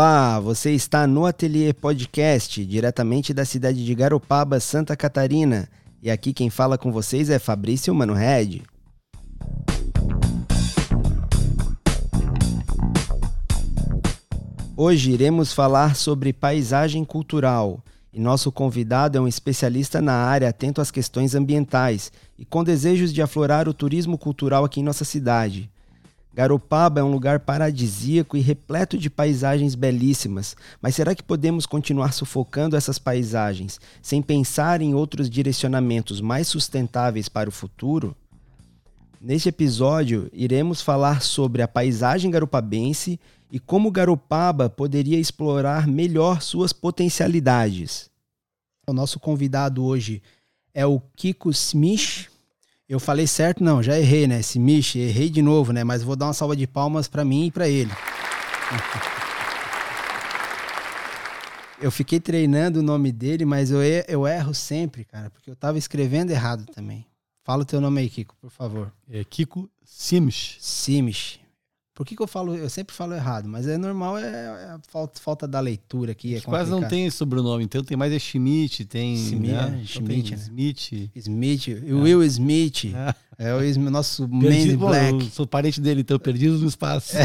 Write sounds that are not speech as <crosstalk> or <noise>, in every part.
Olá, você está no Ateliê Podcast, diretamente da cidade de Garopaba, Santa Catarina. E aqui quem fala com vocês é Fabrício Mano Red. Hoje iremos falar sobre paisagem cultural. E nosso convidado é um especialista na área atento às questões ambientais e com desejos de aflorar o turismo cultural aqui em nossa cidade. Garopaba é um lugar paradisíaco e repleto de paisagens belíssimas, mas será que podemos continuar sufocando essas paisagens sem pensar em outros direcionamentos mais sustentáveis para o futuro? Neste episódio, iremos falar sobre a paisagem garopabense e como Garopaba poderia explorar melhor suas potencialidades. O nosso convidado hoje é o Kiko Smith, eu falei certo? Não, já errei, né? Esse Mish, errei de novo, né? Mas vou dar uma salva de palmas para mim e para ele. <laughs> eu fiquei treinando o nome dele, mas eu, eu erro sempre, cara, porque eu tava escrevendo errado também. Fala o teu nome aí, Kiko, por favor. É Kiko Simish. Simish. Por que, que, eu falo, eu sempre falo errado, mas é normal, é, é a falta, falta da leitura aqui. É quase não tem sobrenome, então tem mais é Schmidt, tem. Schmidt, né? Então Schmidt? Smith. Smith, é. Will Smith. É, é o nosso Perdido, man black. Eu sou parente dele, então perdido no espaço. É.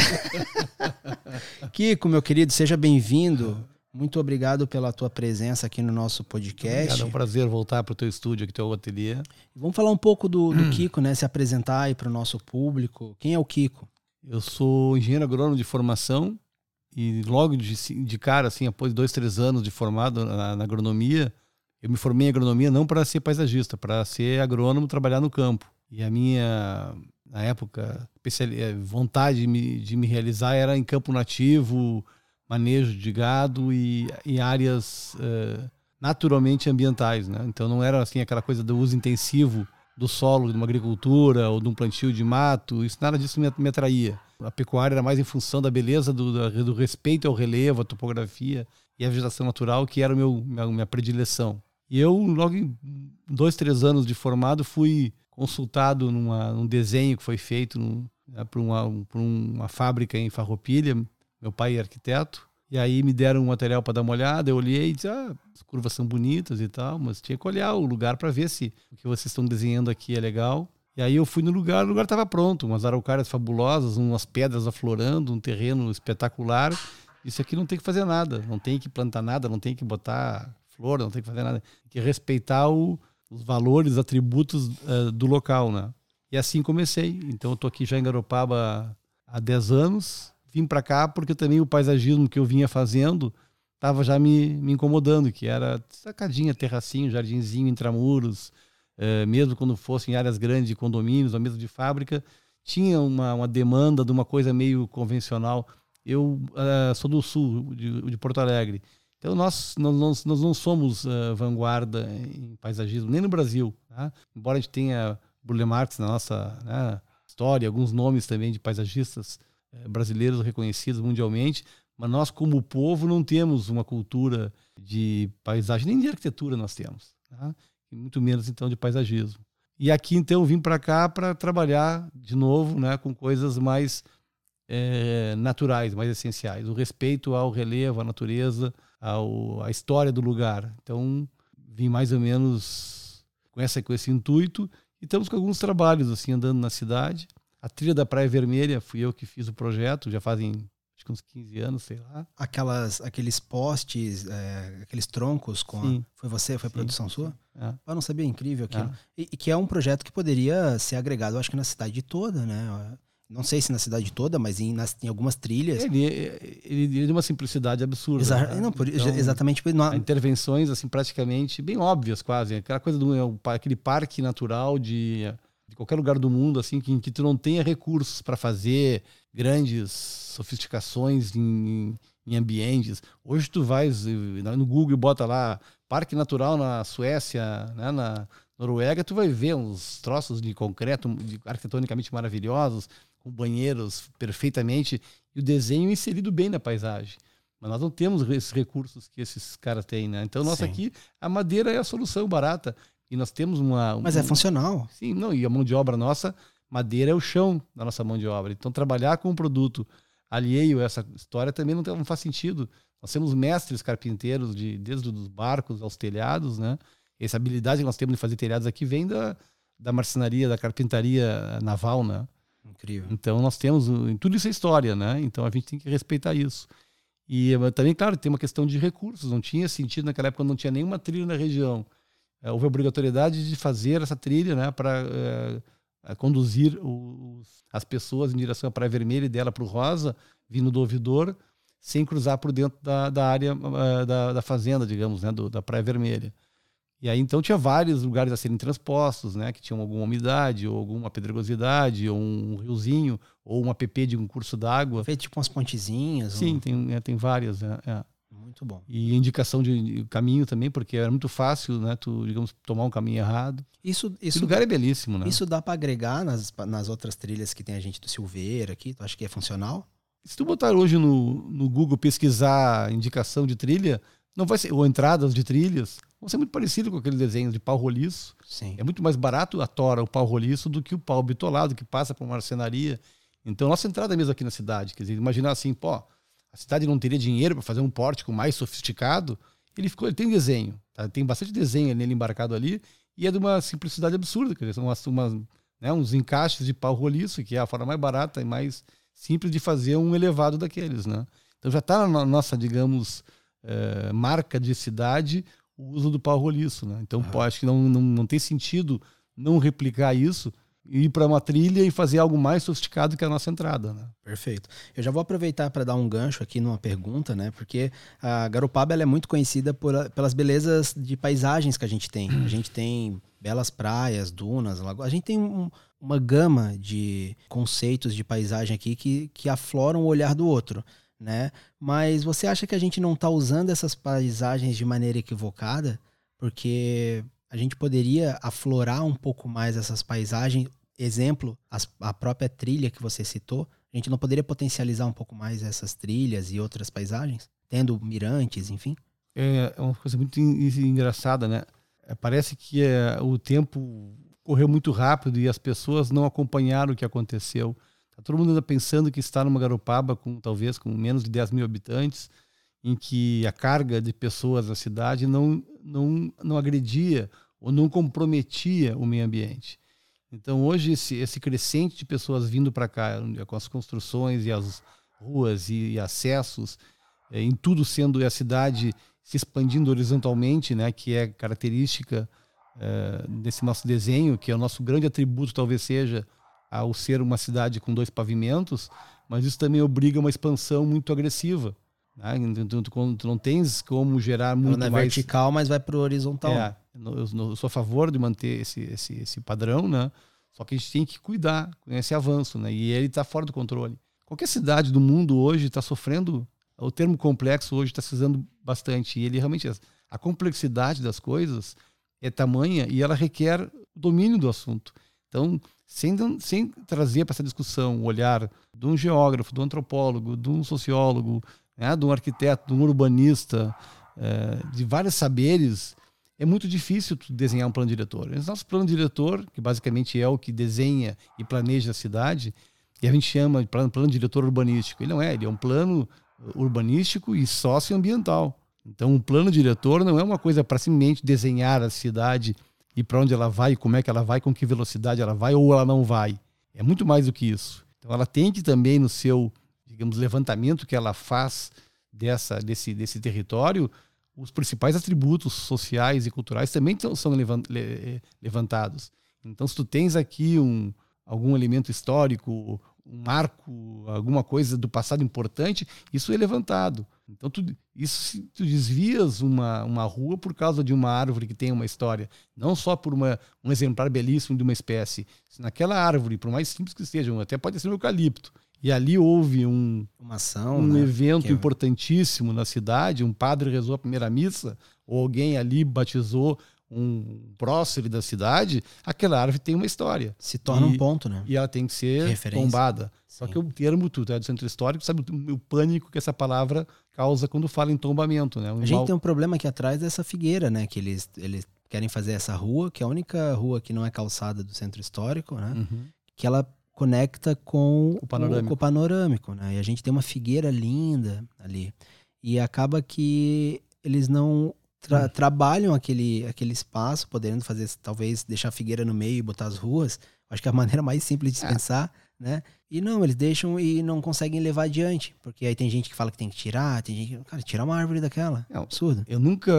<laughs> Kiko, meu querido, seja bem-vindo. Muito obrigado pela tua presença aqui no nosso podcast. Obrigado, é um prazer voltar para o teu estúdio, aqui, teu ateliê. Vamos falar um pouco do, do <clears throat> Kiko, né? Se apresentar aí para o nosso público. Quem é o Kiko? Eu sou engenheiro agrônomo de formação e logo de, de cara, assim, após dois, três anos de formado na, na agronomia, eu me formei em agronomia não para ser paisagista, para ser agrônomo, trabalhar no campo. E a minha, na época, eh, vontade de me, de me realizar era em campo nativo, manejo de gado e, em áreas uh, naturalmente ambientais, né? Então não era assim aquela coisa do uso intensivo do solo de uma agricultura ou de um plantio de mato, isso nada disso me, me atraía. A pecuária era mais em função da beleza, do, do respeito ao relevo, à topografia e à vegetação natural, que era meu, minha, minha predileção. E eu, logo em dois, três anos de formado, fui consultado numa, num desenho que foi feito num, né, por, uma, por uma fábrica em Farroupilha. Meu pai é arquiteto. E aí me deram um material para dar uma olhada, eu olhei e disse, ah, as curvas são bonitas e tal, mas tinha que olhar o lugar para ver se o que vocês estão desenhando aqui é legal. E aí eu fui no lugar, o lugar estava pronto, umas araucárias fabulosas, umas pedras aflorando, um terreno espetacular. Isso aqui não tem que fazer nada, não tem que plantar nada, não tem que botar flor, não tem que fazer nada. Tem que respeitar o, os valores, atributos uh, do local, né? E assim comecei. Então eu tô aqui já em Garopaba há 10 anos vim para cá porque também o paisagismo que eu vinha fazendo estava já me, me incomodando, que era sacadinha, terracinho, jardinzinho, intramuros, é, mesmo quando fosse em áreas grandes de condomínios ou mesmo de fábrica, tinha uma, uma demanda de uma coisa meio convencional. Eu uh, sou do sul, de, de, Porto Alegre. Então nós, nós, nós não somos uh, vanguarda em paisagismo, nem no Brasil. Tá? Embora a gente tenha Burle Marx na nossa né, história, alguns nomes também de paisagistas eh, brasileiros reconhecidos mundialmente, mas nós, como povo, não temos uma cultura de paisagem, nem de arquitetura nós temos, tá? e muito menos então de paisagismo. E aqui então vim para cá para trabalhar de novo né, com coisas mais é, naturais, mais essenciais, o respeito ao relevo, à natureza, ao, à história do lugar. Então vim mais ou menos com, essa, com esse intuito e estamos com alguns trabalhos assim andando na cidade. A trilha da Praia Vermelha, fui eu que fiz o projeto, já fazem acho que uns 15 anos, sei lá. Aquelas, aqueles postes, é, aqueles troncos com. A, foi você? Foi sim, produção sua? É. Eu não sabia, incrível aquilo. É. E, e, que é um projeto que poderia ser agregado, acho que na cidade toda, né? Não sei se na cidade toda, mas em, nas, em algumas trilhas. Ele, ele, ele de uma simplicidade absurda. Exa né? não, por, então, exatamente. Não... Intervenções, assim, praticamente bem óbvias, quase. Aquela coisa do é aquele parque natural de de qualquer lugar do mundo, assim, que, que tu não tenha recursos para fazer grandes sofisticações em, em, ambientes. Hoje tu vais no Google e bota lá Parque Natural na Suécia, né, na Noruega, tu vai ver uns troços de concreto de, arquitetonicamente maravilhosos, com banheiros perfeitamente, e o desenho inserido bem na paisagem. Mas nós não temos esses recursos que esses caras têm, né? Então, nós aqui, a madeira é a solução barata. E nós temos uma. Mas é funcional. Sim, não, e a mão de obra nossa, madeira é o chão da nossa mão de obra. Então, trabalhar com um produto alheio a essa história também não, tem, não faz sentido. Nós temos mestres carpinteiros de, desde os barcos aos telhados, né? Essa habilidade que nós temos de fazer telhados aqui vem da, da marcenaria, da carpintaria naval, né? Incrível. Então nós temos em tudo isso é história, né? Então a gente tem que respeitar isso. E também, claro, tem uma questão de recursos. Não tinha sentido naquela época, não tinha nenhuma trilha na região. É, houve a obrigatoriedade de fazer essa trilha, né, para é, conduzir os, as pessoas em direção à Praia Vermelha e dela para o Rosa, vindo do ouvidor, sem cruzar por dentro da, da área uh, da, da, fazenda, digamos, né, do, da Praia Vermelha. E aí então tinha vários lugares a serem transpostos, né, que tinham alguma umidade, ou alguma pedregosidade, ou um riozinho, ou uma PP de um curso d'água. Feito tipo umas pontezinhas. Sim, tem, é, tem várias. É, é. Muito bom. E indicação de caminho também, porque era muito fácil, né, tu, digamos, tomar um caminho errado. Isso, isso, Esse lugar é belíssimo, né? Isso dá para agregar nas, nas outras trilhas que tem a gente do Silveira aqui? Tu acha que é funcional? Se tu botar hoje no, no Google pesquisar indicação de trilha, não vai ser, ou entradas de trilhas, vão ser muito parecido com aquele desenho de pau roliço. Sim. É muito mais barato a tora, o pau roliço, do que o pau bitolado, que passa por uma marcenaria. Então, nossa entrada mesmo aqui na cidade, quer dizer, imaginar assim, pô, a cidade não teria dinheiro para fazer um pórtico mais sofisticado, ele ficou, ele tem desenho, tá? tem bastante desenho nele embarcado ali, e é de uma simplicidade absurda, quer dizer, são umas, umas né, uns encaixes de pau roliço, que é a forma mais barata e mais simples de fazer um elevado daqueles, né? Então já está na nossa, digamos, é, marca de cidade o uso do pau roliço. Né? Então, pô, acho que não, não, não tem sentido não replicar isso ir para uma trilha e fazer algo mais sofisticado que a nossa entrada. Né? Perfeito. Eu já vou aproveitar para dar um gancho aqui numa pergunta, né? Porque a Garopaba é muito conhecida por, pelas belezas de paisagens que a gente tem. A gente tem belas praias, dunas, lagoas. A gente tem um, uma gama de conceitos de paisagem aqui que, que afloram o olhar do outro né? Mas você acha que a gente não está usando essas paisagens de maneira equivocada? Porque a gente poderia aflorar um pouco mais essas paisagens. Exemplo, as, a própria trilha que você citou. A gente não poderia potencializar um pouco mais essas trilhas e outras paisagens? Tendo mirantes, enfim? É, é uma coisa muito engraçada, né? É, parece que é, o tempo correu muito rápido e as pessoas não acompanharam o que aconteceu. Tá todo mundo ainda pensando que está numa Garopaba com talvez com menos de 10 mil habitantes, em que a carga de pessoas na cidade não, não, não agredia ou não comprometia o meio ambiente. Então hoje esse, esse crescente de pessoas vindo para cá com as construções e as ruas e, e acessos, é, em tudo sendo a cidade se expandindo horizontalmente, né, que é característica é, desse nosso desenho, que é o nosso grande atributo talvez seja ao ser uma cidade com dois pavimentos, mas isso também obriga uma expansão muito agressiva. Né? Então, tu, tu não tens como gerar muito Ela mais... vertical, mas vai para o horizontal. É, eu, eu, sou a favor de manter esse, esse, esse padrão, né? Só que a gente tem que cuidar com esse avanço, né? E ele está fora do controle. Qualquer cidade do mundo hoje está sofrendo. O termo complexo hoje está se usando bastante. E ele realmente. A complexidade das coisas é tamanha e ela requer domínio do assunto. Então, sem, sem trazer para essa discussão o olhar de um geógrafo, do um antropólogo, de um sociólogo, né, de um arquiteto, de um urbanista, é, de vários saberes, é muito difícil desenhar um plano diretor. O nosso plano diretor, que basicamente é o que desenha e planeja a cidade, e a gente chama de plano, plano diretor urbanístico. Ele não é, ele é um plano urbanístico e socioambiental. Então, um plano diretor não é uma coisa para simplesmente desenhar a cidade e para onde ela vai, como é que ela vai, com que velocidade ela vai ou ela não vai. É muito mais do que isso. Então ela tem que também no seu, digamos, levantamento que ela faz dessa desse desse território, os principais atributos sociais e culturais também são levantados. Então se tu tens aqui um algum elemento histórico, um marco, alguma coisa do passado importante, isso é levantado. Então, tu, isso tu desvias uma, uma rua por causa de uma árvore que tem uma história, não só por uma, um exemplar belíssimo de uma espécie. Se naquela árvore, por mais simples que seja, até pode ser um eucalipto, e ali houve um, uma ação, um né? evento que... importantíssimo na cidade, um padre rezou a primeira missa, ou alguém ali batizou um prócer da cidade, aquela árvore tem uma história. Se torna e, um ponto, né? E ela tem que ser Referência. tombada. Sim. Só que o termo tu é do centro histórico, sabe o, o pânico que essa palavra causa quando fala em tombamento, né? Um a gente tem um problema aqui atrás dessa figueira, né? Que eles, eles querem fazer essa rua, que é a única rua que não é calçada do centro histórico, né? Uhum. Que ela conecta com o panorâmico. O, o panorâmico, né? E a gente tem uma figueira linda ali. E acaba que eles não tra hum. trabalham aquele, aquele espaço, podendo fazer, talvez, deixar a figueira no meio e botar as ruas. Acho que é a <laughs> maneira mais simples de é. pensar, né? E não, eles deixam e não conseguem levar adiante. Porque aí tem gente que fala que tem que tirar, tem gente que. Cara, tirar uma árvore daquela. É absurdo. Eu nunca.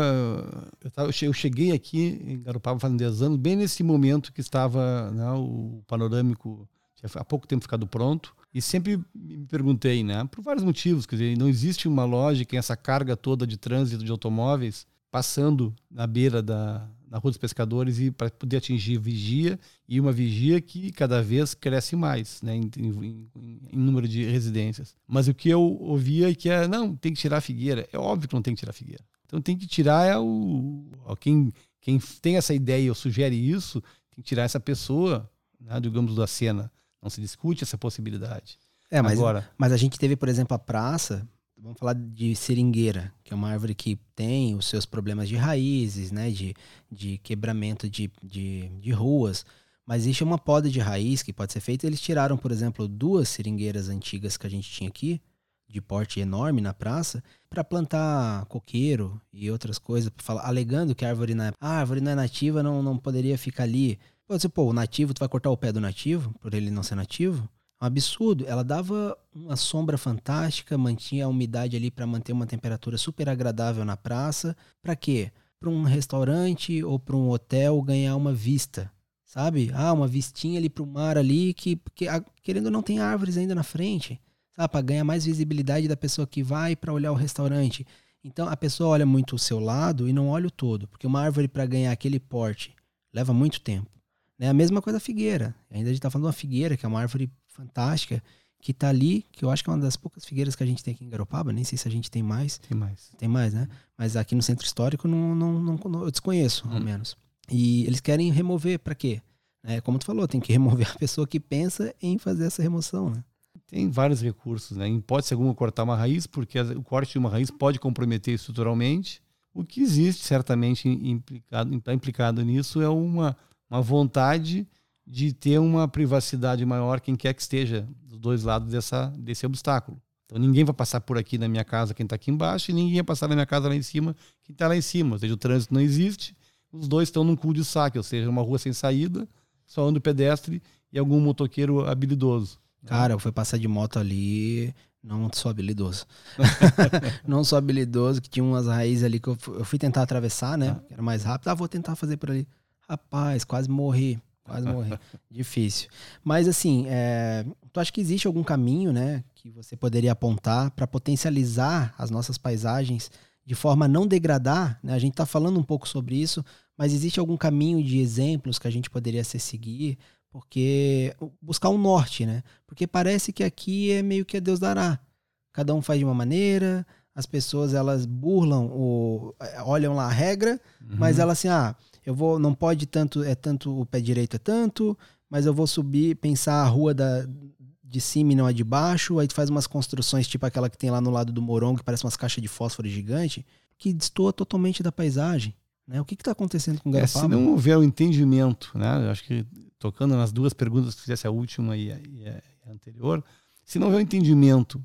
Eu, cheguei aqui em Garopaba fazendo 10 anos, bem nesse momento que estava né, o panorâmico, há pouco tempo ficado pronto. E sempre me perguntei, né, por vários motivos, quer dizer, não existe uma lógica em essa carga toda de trânsito de automóveis passando na beira da, na Rua dos Pescadores e para poder atingir vigia e uma vigia que cada vez cresce mais né, em, em, em, número de residências. Mas o que eu ouvia é que é, não, tem que tirar a figueira. É óbvio que não tem que tirar a figueira. Então tem que tirar é o, quem, quem tem essa ideia ou sugere isso, tem que tirar essa pessoa, né, digamos, da cena. Não se discute essa possibilidade. É, mas, Agora, mas a gente teve, por exemplo, a praça vamos falar de seringueira, que é uma árvore que tem os seus problemas de raízes, né, de, de quebramento de, de, de ruas, mas existe uma poda de raiz que pode ser feita. Eles tiraram, por exemplo, duas seringueiras antigas que a gente tinha aqui, de porte enorme na praça, para plantar coqueiro e outras coisas, falar, alegando que a árvore não é, a árvore não é nativa, não, não poderia ficar ali. Pode ser, pô, o nativo, tu vai cortar o pé do nativo, por ele não ser nativo? um absurdo. Ela dava uma sombra fantástica, mantinha a umidade ali para manter uma temperatura super agradável na praça. Para quê? Para um restaurante ou para um hotel ganhar uma vista, sabe? Ah, uma vistinha ali para o mar ali que, que querendo ou não tem árvores ainda na frente, sabe? Para ganhar mais visibilidade da pessoa que vai para olhar o restaurante. Então a pessoa olha muito o seu lado e não olha o todo, porque uma árvore para ganhar aquele porte leva muito tempo. É a mesma coisa a figueira. Ainda a gente está falando de uma figueira, que é uma árvore fantástica, que está ali, que eu acho que é uma das poucas figueiras que a gente tem aqui em Garopaba, nem sei se a gente tem mais. Tem mais. Tem mais, né? Mas aqui no centro histórico não, não, não eu desconheço, hum. ao menos. E eles querem remover para quê? É, como tu falou, tem que <laughs> remover a pessoa que pensa em fazer essa remoção, né? Tem vários recursos, né? Em hipótese alguma cortar uma raiz, porque o corte de uma raiz pode comprometer estruturalmente. O que existe certamente implicado, implicado nisso é uma, uma vontade de ter uma privacidade maior, quem quer que esteja dos dois lados dessa, desse obstáculo. Então ninguém vai passar por aqui na minha casa quem está aqui embaixo e ninguém vai passar na minha casa lá em cima quem está lá em cima. Ou seja, o trânsito não existe, os dois estão num cul-de-saque, ou seja, uma rua sem saída, só anda o pedestre e algum motoqueiro habilidoso. Cara, eu fui passar de moto ali, não sou habilidoso. <laughs> não sou habilidoso, que tinha umas raízes ali que eu fui, tentar atravessar, né? Ah. Era mais rápido. Ah, vou tentar fazer por ali. Rapaz, quase morri. Quase morri. <laughs> Difícil. Mas assim, é, tu acha que existe algum caminho, né, que você poderia apontar para potencializar as nossas paisagens de forma a não degradar? Né? A gente está falando um pouco sobre isso, mas existe algum caminho de exemplos que a gente poderia se seguir? Porque buscar um norte, né? Porque parece que aqui é meio que a Deus dará. Cada um faz de uma maneira, as pessoas elas burlam, o, olham lá a regra, uhum. mas elas assim, ah, eu vou, não pode tanto, é tanto, o pé direito é tanto, mas eu vou subir, pensar a rua da, de cima e não a de baixo, aí tu faz umas construções tipo aquela que tem lá no lado do Morongo, que parece umas caixas de fósforo gigante, que destoa totalmente da paisagem. Né? O que está acontecendo com o Garopaba? É, se não houver o um entendimento, né? Eu acho que tocando nas duas perguntas que fizesse a última e a, e a anterior, se não houver o um entendimento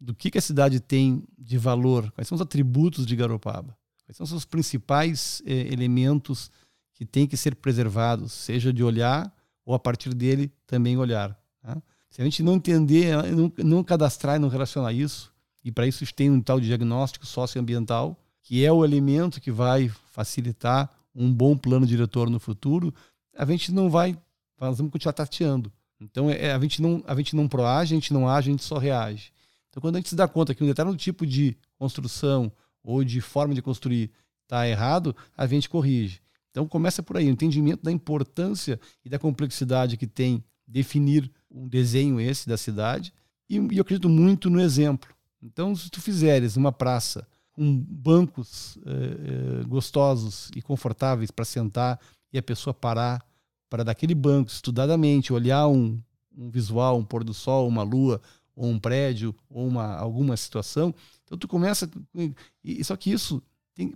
do que, que a cidade tem de valor, quais são os atributos de Garopaba, Quais são os principais eh, elementos que têm que ser preservados, seja de olhar ou a partir dele também olhar. Né? Se a gente não entender, eh, não, não cadastrar e não relacionar isso, e para isso tem um tal diagnóstico socioambiental, que é o elemento que vai facilitar um bom plano diretor no futuro, a gente não vai, nós vamos continuar tateando. Então é, a, gente não, a gente não proage, a gente não age, a gente só reage. Então quando a gente se dá conta que um determinado tipo de construção ou de forma de construir está errado, a gente corrige. Então começa por aí, o entendimento da importância e da complexidade que tem definir um desenho esse da cidade. E, e eu acredito muito no exemplo. Então, se tu fizeres uma praça com bancos eh, eh, gostosos e confortáveis para sentar e a pessoa parar para daquele banco estudadamente olhar um, um visual, um pôr do sol, uma lua, ou um prédio, ou uma, alguma situação, então tu começa. E, só que isso,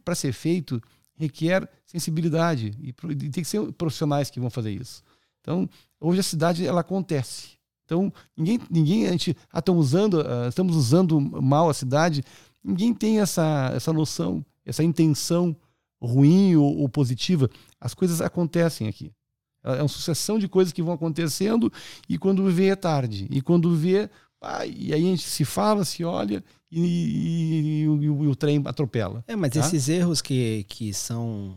para ser feito, requer sensibilidade. E, e tem que ser profissionais que vão fazer isso. Então, hoje a cidade ela acontece. Então, ninguém, ninguém a gente, ah, estamos usando, uh, estamos usando mal a cidade. Ninguém tem essa, essa noção, essa intenção ruim ou, ou positiva. As coisas acontecem aqui. É, é uma sucessão de coisas que vão acontecendo e quando vê é tarde. E quando vê, ah, e aí a gente se fala, se olha e, e, e, o, e o, trem atropela. É, mas tá? esses erros que, que são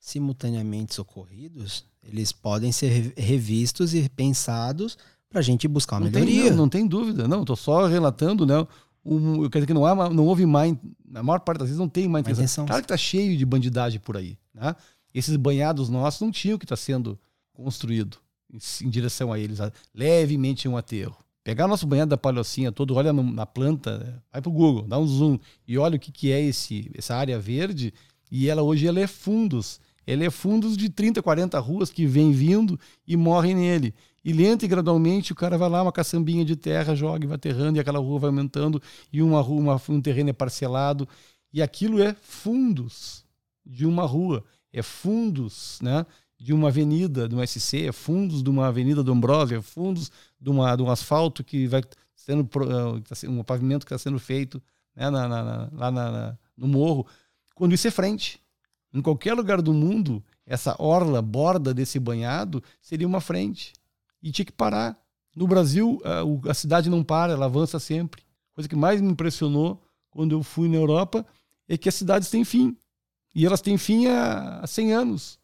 simultaneamente ocorridos, eles podem ser revistos e pensados para a gente buscar uma não melhoria. Tem, não, não, tem dúvida, não. Estou só relatando, né? Um, quer dizer que não, há, não houve má, na maior parte das vezes não tem má intenção. Claro que está cheio de bandidagem por aí, né? Esses banhados nossos não tinham que estar tá sendo construído em, em, direção a eles, levemente um aterro. Pegar nosso banhado da palhocinha todo, olha na planta, vai pro Google, dá um zoom e olha o que, que é esse, essa área verde. E ela hoje ela é fundos. Ela é fundos de 30, 40 ruas que vêm vindo e morrem nele. E lento e gradualmente o cara vai lá, uma caçambinha de terra, joga e vai aterrando, e aquela rua vai aumentando, e uma rua, uma, um terreno é parcelado. E aquilo é fundos de uma rua, é fundos né, de uma avenida, do SC, é fundos de uma avenida do Ambrósio, é fundos de, uma, de um asfalto que vai sendo, eh, um pavimento que está sendo feito né, na, na, lá na, no morro. Quando isso é frente. Em qualquer lugar do mundo, essa orla, borda desse banhado, seria uma frente e tinha que parar. No Brasil, a, a cidade não para, ela avança sempre. Coisa que mais me impressionou quando eu fui na Europa é que as cidades têm fim. E elas têm fim há, 100 anos.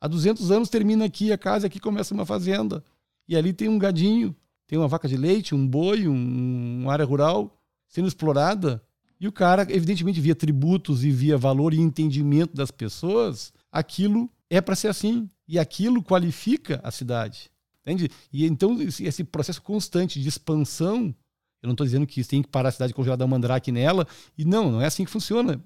Há 200 anos termina aqui a casa, aqui começa uma fazenda. E ali tem um gadinho, tem uma vaca de leite, um boi, um, uma área rural sendo explorada. E o cara, evidentemente, via tributos e via valor e entendimento das pessoas, aquilo é para ser assim. E aquilo qualifica a cidade. Entende? E então esse processo constante de expansão, eu não estou dizendo que tem que parar a cidade congelada dar mandrake nela, e não, não é assim que funciona.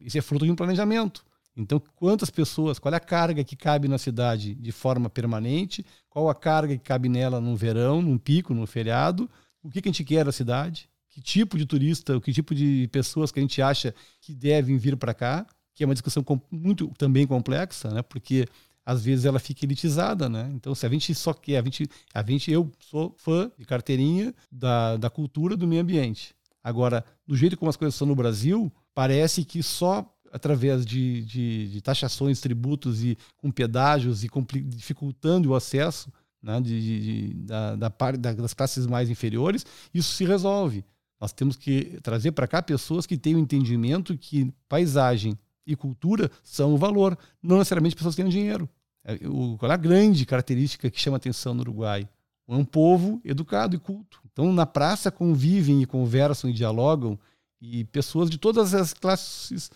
Isso é fruto de um planejamento. Então, quantas pessoas, qual é a carga que cabe na cidade de forma permanente, qual a carga que cabe nela no verão, num pico, no feriado, o que, que a gente quer da cidade, que tipo de turista, que tipo de pessoas que a gente acha que devem vir para cá, que é uma discussão muito também complexa, né? porque às vezes ela fica elitizada, né? Então, se a gente só quer, a gente, a gente, eu sou fã de carteirinha da, da cultura do meio ambiente. Agora, do jeito como as coisas são no Brasil, parece que só através de, de, de taxações, tributos e com pedágios e dificultando o acesso né, de, da, da, da, das classes mais inferiores, isso se resolve. Nós temos que trazer para cá pessoas que tenham entendimento que paisagem e cultura são o valor, não necessariamente pessoas que têm dinheiro. É, o, qual é a grande característica que chama atenção no Uruguai? É um povo educado e culto. Então, na praça convivem e conversam e dialogam e pessoas de todas as classes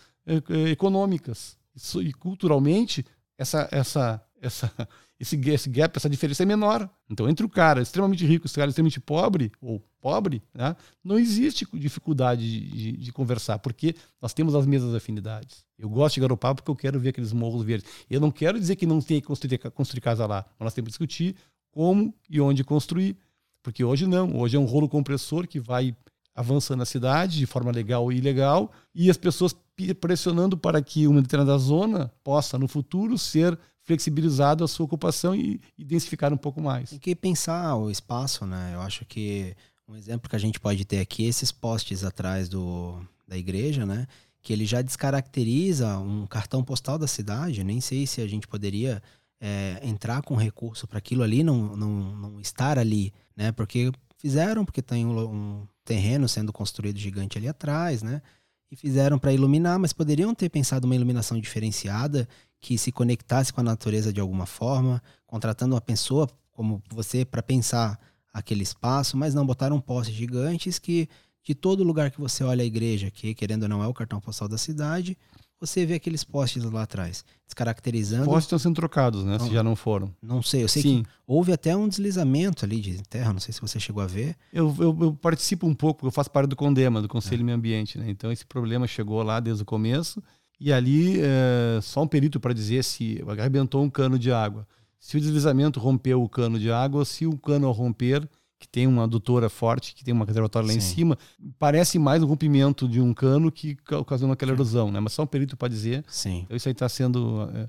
econômicas. E culturalmente, essa, essa, essa, esse, esse gap, essa diferença é menor. Então, entre o cara extremamente rico e o cara extremamente pobre, ou pobre, né, não existe dificuldade de, de, de, conversar, porque nós temos as mesmas afinidades. Eu gosto de Garopaba porque eu quero ver aqueles morros verdes. Eu não quero dizer que não tem que construir, construir casa lá, mas nós temos que discutir como e onde construir. Porque hoje não, hoje é um rolo compressor que vai avançando na cidade de forma legal e ilegal, e as pessoas pressionando para que uma determinada zona possa, no futuro, ser flexibilizado a sua ocupação e, e densificar um pouco mais. Tem que pensar o espaço, né? Eu acho que um exemplo que a gente pode ter aqui é esses postes atrás do, da igreja, né? Que ele já descaracteriza um cartão postal da cidade. Nem sei se a gente poderia é, entrar com recurso para aquilo ali não, não, não estar ali, né? Porque fizeram, porque tem um, um terreno sendo construído gigante ali atrás, né? E fizeram para iluminar, mas poderiam ter pensado uma iluminação diferenciada que se conectasse com a natureza de alguma forma, contratando uma pessoa como você para pensar aquele espaço, mas não botaram postes gigantes que de todo lugar que você olha a igreja, que querendo ou não é o cartão postal da cidade, você vê aqueles postes lá atrás, descaracterizando. Os postes estão sendo trocados, né? Não, se já não foram. Não sei, eu sei Sim. que houve até um deslizamento ali de terra, não sei se você chegou a ver. Eu, eu, eu participo um pouco, eu faço parte do CONDEMA, do Conselho é. de Meio Ambiente, né? Então esse problema chegou lá desde o começo e ali, é, só um perito para dizer se arrebentou um cano de água. Se o deslizamento rompeu o cano de água, ou se o cano ao romper, que tem uma adutora forte, que tem uma reservatória lá Sim. em cima, parece mais um rompimento de um cano que ocasionou aquela erosão, né? Mas só um perito para dizer. Sim. Então isso aí está sendo. É...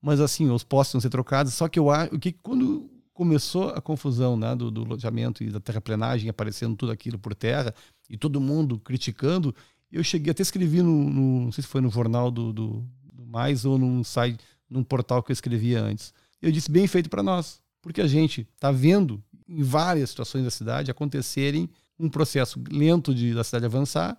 Mas assim, os postes vão ser trocados, só que eu acho que quando começou a confusão né, do, do loteamento e da terraplenagem, aparecendo tudo aquilo por terra, e todo mundo criticando, eu cheguei, até escrevi no, no não sei se foi no jornal do, do, do Mais ou num site, num portal que eu escrevia antes. Eu disse, bem feito para nós, porque a gente está vendo em várias situações da cidade acontecerem um processo lento de, da cidade avançar,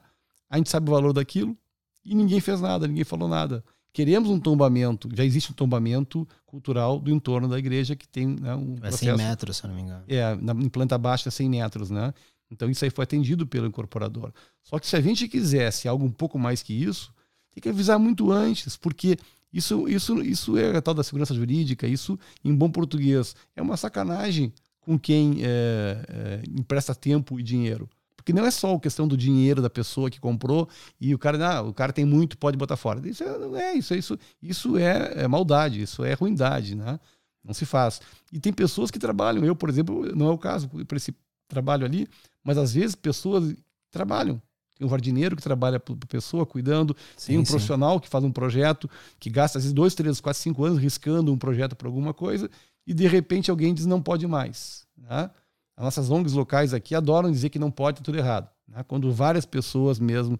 a gente sabe o valor daquilo e ninguém fez nada, ninguém falou nada. Queremos um tombamento, já existe um tombamento cultural do entorno da igreja que tem né, um é 100 metros, se eu não me engano. É, na, em planta baixa 100 metros, né? Então isso aí foi atendido pelo incorporador. Só que se a gente quisesse algo um pouco mais que isso, tem que avisar muito antes, porque isso, isso, isso é a tal da segurança jurídica, isso, em bom português, é uma sacanagem com quem é, é, empresta tempo e dinheiro. Porque não é só a questão do dinheiro da pessoa que comprou e o cara, ah, o cara tem muito, pode botar fora. Isso é, é isso, isso, isso é, é, maldade, isso é ruindade, né? Não se faz. E tem pessoas que trabalham. Eu, por exemplo, não é o caso para esse trabalho ali, mas às vezes pessoas trabalham. Tem um jardineiro que trabalha para pessoa cuidando, sim, tem um sim. profissional que faz um projeto, que gasta às vezes dois, três, quase cinco anos riscando um projeto para alguma coisa, e de repente alguém diz não pode mais. Né? As nossas ONGs locais aqui adoram dizer que não pode, tá tudo errado. Né? Quando várias pessoas mesmo.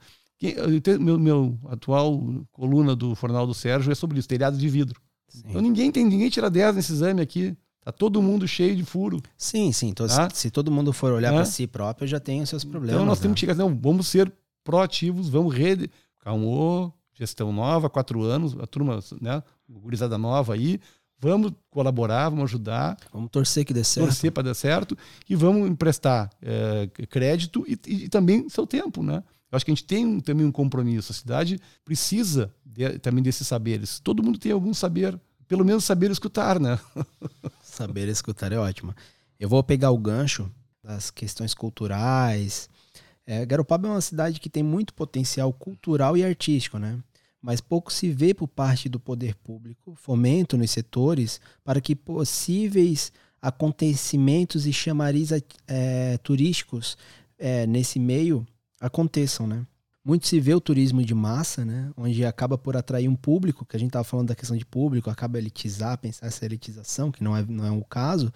Meu, meu atual coluna do Fornal do Sérgio é sobre isso, telhado de vidro. Sim. Então ninguém tem, ninguém tira 10 nesse exame aqui. Tá todo mundo cheio de furo. Sim, sim. Então, tá? se todo mundo for olhar é. para si próprio, já tem os seus problemas. Então nós né? temos que chegar, não, vamos ser proativos, vamos rede. Calmou, gestão nova, quatro anos, a turma, né? Gurizada nova aí. Vamos colaborar, vamos ajudar. Vamos torcer que dê certo. Torcer para dar certo e vamos emprestar é, crédito e, e, também seu tempo, né? Eu acho que a gente tem também um compromisso. A cidade precisa de, também desses saberes. Todo mundo tem algum saber, pelo menos saber escutar, né? <laughs> saber escutar é ótimo. Eu vou pegar o gancho das questões culturais. É, Garopaba é uma cidade que tem muito potencial cultural e artístico, né? Mas pouco se vê por parte do poder público fomento nos setores para que possíveis acontecimentos e chamariz é, turísticos é, nesse meio aconteçam, né? Muito se vê o turismo de massa, né? Onde acaba por atrair um público, que a gente estava falando da questão de público, acaba elitizar, pensar essa elitização, que não é, não é o caso,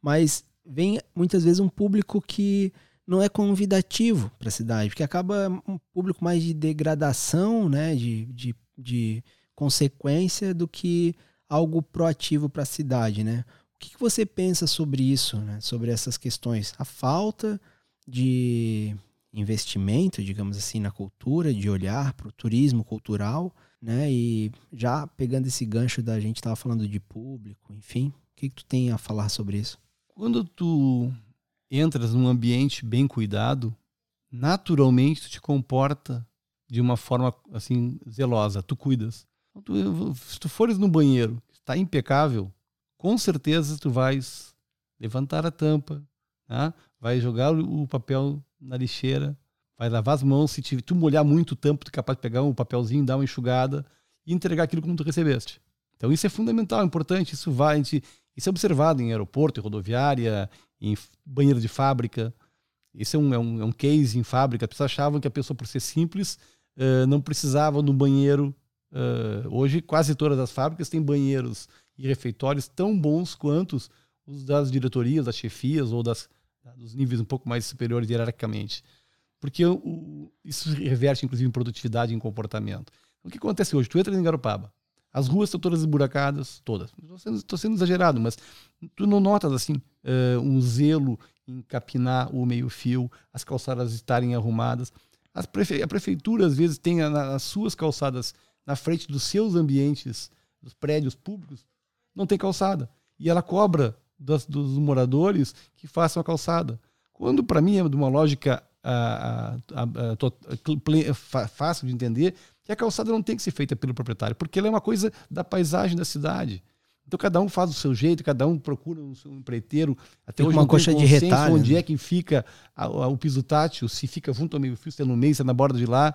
mas vem muitas vezes um público que não é convidativo para a cidade, porque acaba um público mais de degradação, né, de, de, de consequência do que algo proativo para a cidade, né? O que, que, você pensa sobre isso, né? sobre essas questões? A falta de investimento, digamos assim, na cultura, de olhar para o turismo cultural, né? E já pegando esse gancho da gente estava falando de público, enfim, o que, que tu tem a falar sobre isso? Quando tu entras num ambiente bem cuidado, naturalmente tu te comporta de uma forma assim zelosa, tu cuidas. Então, tu, se tu fores no banheiro, está impecável, com certeza tu vais levantar a tampa, né? vai jogar o papel na lixeira, vai lavar as mãos, se tu molhar muito o tampo, tu é capaz de pegar um papelzinho, dar uma enxugada e entregar aquilo como tu recebeste. Então isso é fundamental, importante, isso vai, gente, isso é observado em aeroporto, em rodoviária, em banheiro de fábrica. Isso é um, é um, é um case em fábrica. As pessoas achavam que a pessoa, por ser simples, uh, não precisava de um banheiro. Uh, hoje, quase todas as fábricas têm banheiros e refeitórios tão bons quanto os das diretorias, das chefias ou das, dos níveis um pouco mais superiores hierarquicamente. Porque o, isso reverte, inclusive, em produtividade e em comportamento. O que acontece hoje? Tu entra em Garopaba, as ruas estão todas esburacadas, todas. Estou sendo, sendo, exagerado, mas tu não notas assim uh, um zelo em capinar o meio-fio, as calçadas estarem arrumadas. Prefe a prefeitura, às vezes, tem as suas calçadas na frente dos seus ambientes, dos prédios públicos, não tem calçada. E ela cobra das, dos moradores que façam a calçada. Quando, para mim, é de uma lógica a, a, a, fácil de entender, que a calçada não tem que ser feita pelo proprietário, porque ela é uma coisa da paisagem da cidade. Então cada um faz o seu jeito, cada um procura um, um empreiteiro. Até fica hoje uma coxa de retalho. Onde né? é que fica a, a, o piso tátil, se fica junto ao meio-fio, se é no meio, se é na borda de lá.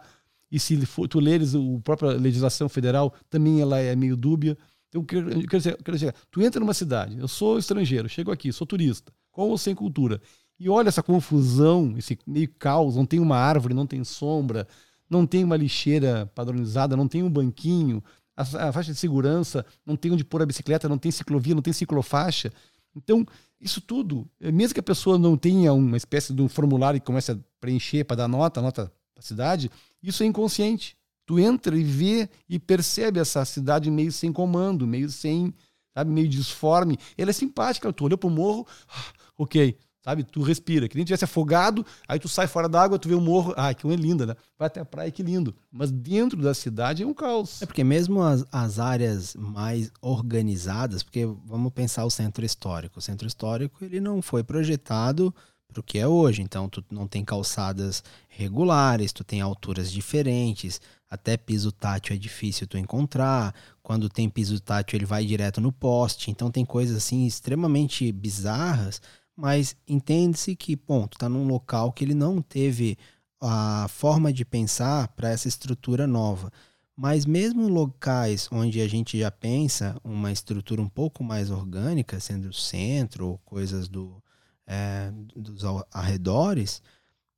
E se for, tu leres a própria legislação federal, também ela é meio dúbia. Então, eu quero, dizer, eu quero dizer, tu entra numa cidade, eu sou estrangeiro, chego aqui, sou turista, com ou sem cultura, e olha essa confusão, esse meio caos, não tem uma árvore, não tem sombra, não tem uma lixeira padronizada, não tem um banquinho, a, a, faixa de segurança, não tem onde pôr a bicicleta, não tem ciclovia, não tem ciclofaixa. Então, Isso tudo, eh, mesmo que a pessoa não tenha uma espécie de um formulário e comece a preencher para dar nota, nota da cidade, isso é inconsciente. Tu entra e vê e percebe essa cidade meio sem comando, meio sem, sabe, meio disforme. Ela é simpática, tu olhou pro morro, ah, ok, sabe, tu respira, que nem tivesse afogado, aí tu sai fora d'água, tu vê o morro, ah, que é linda, né? Vai até a praia, que lindo. Mas dentro da cidade é um caos. É porque mesmo as, as áreas mais organizadas, porque vamos pensar o centro histórico. O centro histórico, ele não foi projetado para o que é hoje. Então, tu não tem calçadas regulares, tu tem alturas diferentes, até piso tátil é difícil tu encontrar. Quando tem piso tátil, ele vai direto no poste. Então, tem coisas assim extremamente bizarras, mas entende-se que, bom, tu tá num local que ele não teve a forma de pensar para essa estrutura nova. Mas mesmo locais onde a gente já pensa uma estrutura um pouco mais orgânica, sendo centro ou coisas do, é, dos arredores,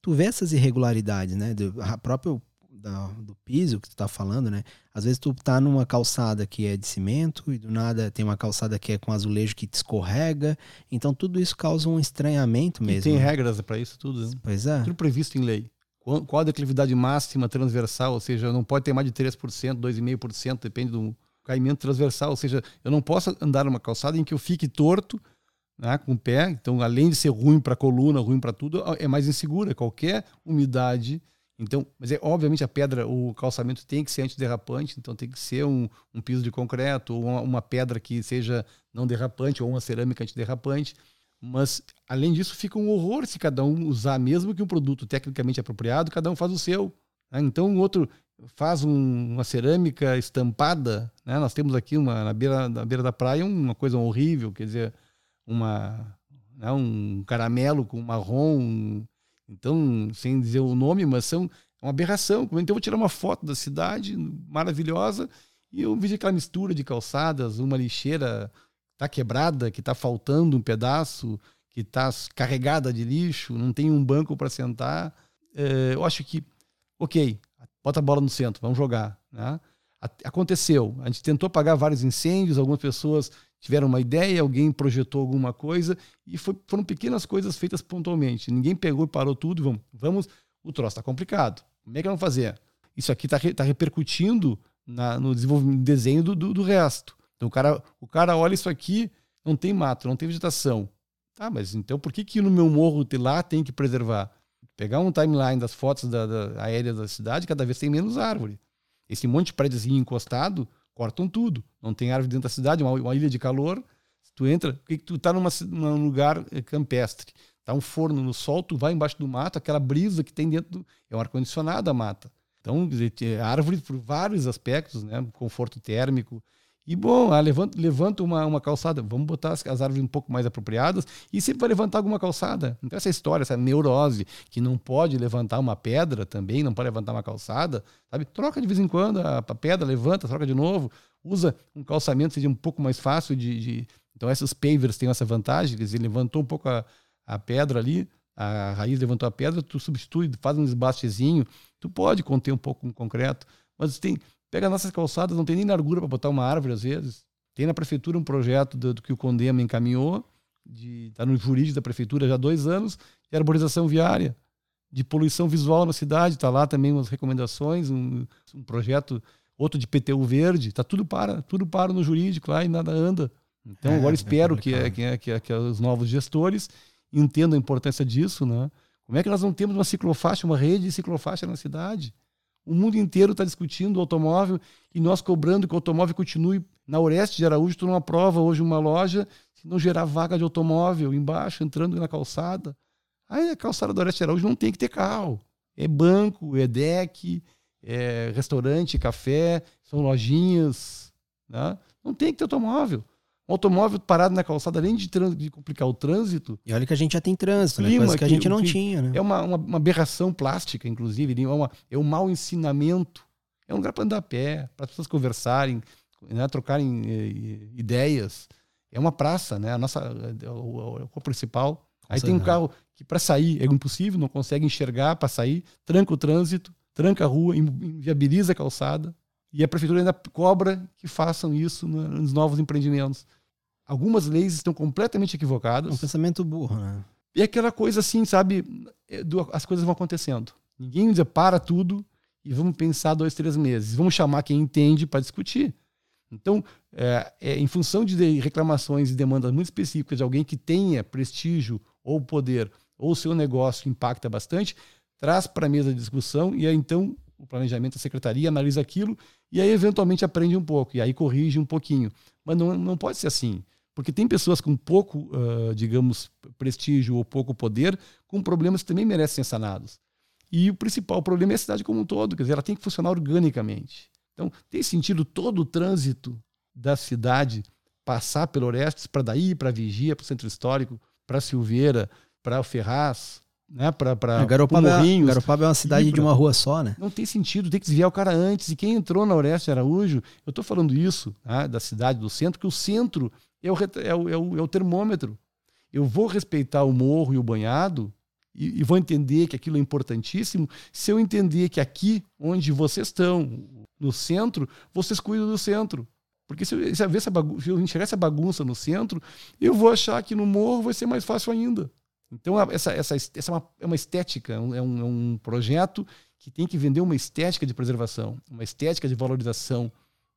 tu vê essas irregularidades, né? Do, a próprio da, do piso que tu tá falando, né? Às vezes tu tá numa calçada que é de cimento e do nada tem uma calçada que é com azulejo que te escorrega. Então tudo isso causa um estranhamento mesmo. E tem né? regras para isso tudo, né? Pois é. Tudo previsto em lei. Qual a declividade máxima transversal? Ou seja, não pode ter mais de 3%, 2,5%, depende do caimento transversal. Ou seja, eu não posso andar numa calçada em que eu fique torto né, com o pé. Então, além de ser ruim para a coluna, ruim para tudo, é mais insegura. Qualquer umidade. Então, mas é obviamente a pedra, o calçamento tem que ser antiderrapante, então tem que ser um, um piso de concreto, ou uma, uma, pedra que seja não derrapante, ou uma cerâmica antiderrapante. Mas, além disso, fica um horror se cada um usar, mesmo que um produto tecnicamente apropriado, cada um faz o seu. Né? Então, o outro faz um, uma cerâmica estampada. Né? Nós temos aqui uma, na, beira, na beira da praia uma coisa horrível, quer dizer, uma, né, um caramelo com marrom, então, sem dizer o nome, mas são uma aberração. Então, eu vou tirar uma foto da cidade maravilhosa e eu vejo aquela mistura de calçadas, uma lixeira está quebrada, que está faltando um pedaço, que está carregada de lixo, não tem um banco para sentar. É, eu acho que, ok, bota a bola no centro, vamos jogar. Né? Aconteceu, a gente tentou apagar vários incêndios, algumas pessoas tiveram uma ideia, alguém projetou alguma coisa e foi, foram pequenas coisas feitas pontualmente. Ninguém pegou e parou tudo. Vamos, vamos o troço está complicado. Como é que vamos fazer? Isso aqui está tá repercutindo na, no desenvolvimento, desenho do, do, do, resto. Então o cara, o cara olha isso aqui, não tem mato, não tem vegetação. Tá, mas então por que, que no meu morro lá tem que preservar? Pegar um timeline das fotos da, da aéreas da cidade, cada vez tem menos árvore. Esse monte de prédiozinho encostado, cortam tudo. Não tem árvore dentro da cidade, uma, uma ilha de calor. Tu entra, que tu tá numa, num lugar eh, campestre, tá um forno no sol, tu vai embaixo do mato, aquela brisa que tem dentro do, é um ar condicionado a mata. Então, é árvore por vários aspectos, né? Conforto térmico, e bom, ah, levanta, levanta uma, uma calçada, vamos botar as, as, árvores um pouco mais apropriadas e sempre vai levantar alguma calçada. Então, essa história, essa neurose que não pode levantar uma pedra também, não pode levantar uma calçada, sabe? Troca de vez em quando a, a pedra, levanta, troca de novo, usa um calçamento, seja um pouco mais fácil de. de... Então, esses pavers têm essa vantagem, dizer, levantou um pouco a, a pedra ali, a raiz levantou a pedra, tu substitui, faz um esbastezinho, tu pode conter um pouco com concreto, mas tem Pega nossas calçadas, não tem nem largura para botar uma árvore às vezes. Tem na prefeitura um projeto do, do que o Condema encaminhou, está no jurídico da prefeitura já há dois anos, de arborização viária, de poluição visual na cidade, está lá também umas recomendações, um, um projeto, outro de PTU verde, está tudo para, tudo para no jurídico lá e nada anda. Então é, agora espero que, é, que, é, que, que os novos gestores entendam a importância disso, né? Como é que nós não temos uma ciclofaixa, uma rede de ciclofaixa na cidade? O mundo inteiro está discutindo o automóvel e nós cobrando que o automóvel continue na Oreste de Araújo. Tu não aprova hoje uma loja se não gerar vaga de automóvel embaixo, entrando na calçada. Aí a calçada do Oreste de Araújo não tem que ter carro. É banco, é deck, é restaurante, café, são lojinhas. Né? Não tem que ter automóvel um automóvel parado na calçada, além de, de, complicar o trânsito. E olha que a gente já tem trânsito, né? Coisa que, que a gente não tinha, né? É uma, uma, uma, aberração plástica, inclusive, é, uma, é um mau ensinamento. É um lugar para andar a pé, para as pessoas conversarem, né? trocarem eh, ideias. É uma praça, né? A nossa o, o principal. Aí tem um carro que para sair é impossível, não consegue enxergar para sair, tranca o trânsito, tranca a rua, inviabiliza a calçada. E a prefeitura ainda cobra que façam isso nos novos empreendimentos. Algumas leis estão completamente equivocadas. Um pensamento burro, né? E aquela coisa assim, sabe? É, as coisas vão acontecendo. Ninguém diz para tudo e vamos pensar dois, três meses. Vamos chamar quem entende para discutir. Então, é, é, em função de reclamações e demandas muito específicas de alguém que tenha prestígio ou poder ou seu negócio impacta bastante, traz para a mesa de discussão e aí então o planejamento, a secretaria analisa aquilo e aí eventualmente aprende um pouco e aí corrige um pouquinho. Mas não, não pode ser assim. Porque tem pessoas com pouco, uh, digamos, prestígio ou pouco poder, com problemas que também merecem ser sanados. E o principal problema é a cidade como um todo, quer dizer, ela tem que funcionar organicamente. Então, tem sentido todo o trânsito da cidade passar pelo Orestes para daí, para Vigia, para o Centro Histórico, para Silveira, para o Ferraz, né, para para Garopaba, é, Garopaba é uma cidade de uma rua só, né? Não tem sentido, tem que desviar o cara antes. E quem entrou na Orestes Araújo, eu estou falando isso né, da cidade, do centro, que o centro é o, é o, é o, é o termômetro. Eu vou respeitar o morro e o banhado e, e, vou entender que aquilo é importantíssimo se eu entender que aqui onde vocês estão, no centro, vocês cuidam do centro. Porque se eu, se eu, essa bagunça, se eu enxergar essa bagunça no centro, eu vou achar que no morro vai ser mais fácil ainda. Então, essa, essa, essa é, uma, é uma estética, é um, é um projeto que tem que vender uma estética de preservação, uma estética de valorização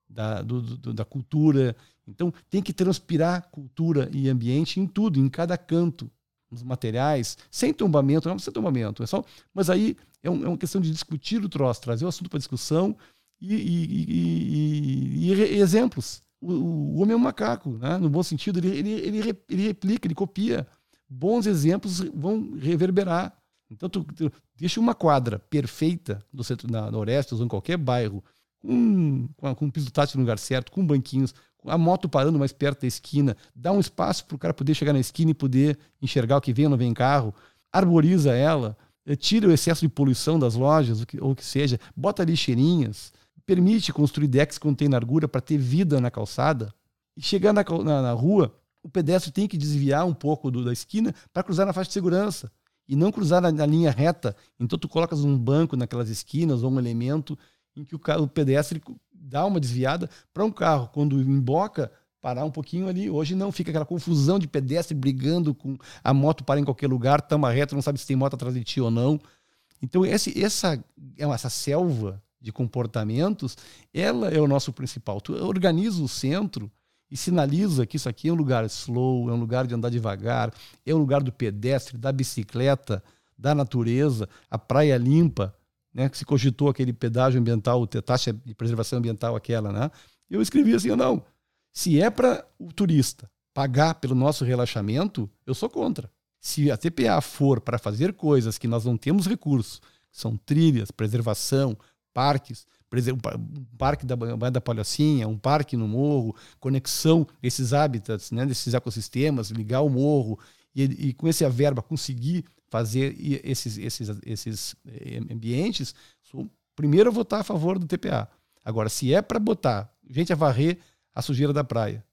da, do, do, da cultura então tem que transpirar cultura e ambiente em tudo, em cada canto, nos materiais, sem tombamento, não sem tombamento, é só. Mas aí é, um, é uma questão de discutir o troço, trazer o assunto para discussão e, e, e, e, exemplos. O, o, homem é um macaco, né? no bom sentido, ele, ele, ele, ele replica, ele copia. Bons exemplos vão reverberar. Então, tu, tu deixa uma quadra perfeita no centro, na, Orestes ou em qualquer bairro, com, com, um piso tátil no lugar certo, com banquinhos, a moto parando mais perto da esquina, dá um espaço para o cara poder chegar na esquina e poder enxergar o que vem ou não vem carro, arboriza ela, eh, tira o excesso de poluição das lojas, ou o que seja, bota lixeirinhas, permite construir decks que contêm largura para ter vida na calçada. E chegar na, na, na, rua, o pedestre tem que desviar um pouco do, da esquina para cruzar na faixa de segurança. E não cruzar na, na, linha reta. Então tu colocas um banco naquelas esquinas ou um elemento em que o, o pedestre dá uma desviada para um carro, quando emboca, parar um pouquinho ali. Hoje não, fica aquela confusão de pedestre brigando com a moto para em qualquer lugar, tama reto, não sabe se tem moto atrás de ti ou não. Então, esse, essa, essa selva de comportamentos, ela é o nosso principal. Tu organiza o centro e sinaliza que isso aqui é um lugar slow, é um lugar de andar devagar, é um lugar do pedestre, da bicicleta, da natureza, a praia limpa, né, que se cogitou aquele pedágio ambiental, taxa de preservação ambiental aquela, né? Eu escrevi assim, não, se é para o turista pagar pelo nosso relaxamento, eu sou contra. Se a TPA for para fazer coisas que nós não temos recursos, são trilhas, preservação, parques, um parque da Baía da Palhocinha, um parque no morro, conexão desses hábitats, né, desses ecossistemas, ligar o morro e, e com essa verba conseguir fazer esses, esses, esses eh, ambientes, sou, primeiro eu vou estar a favor do TPA. Agora, se é para botar gente a varrer a sujeira da praia,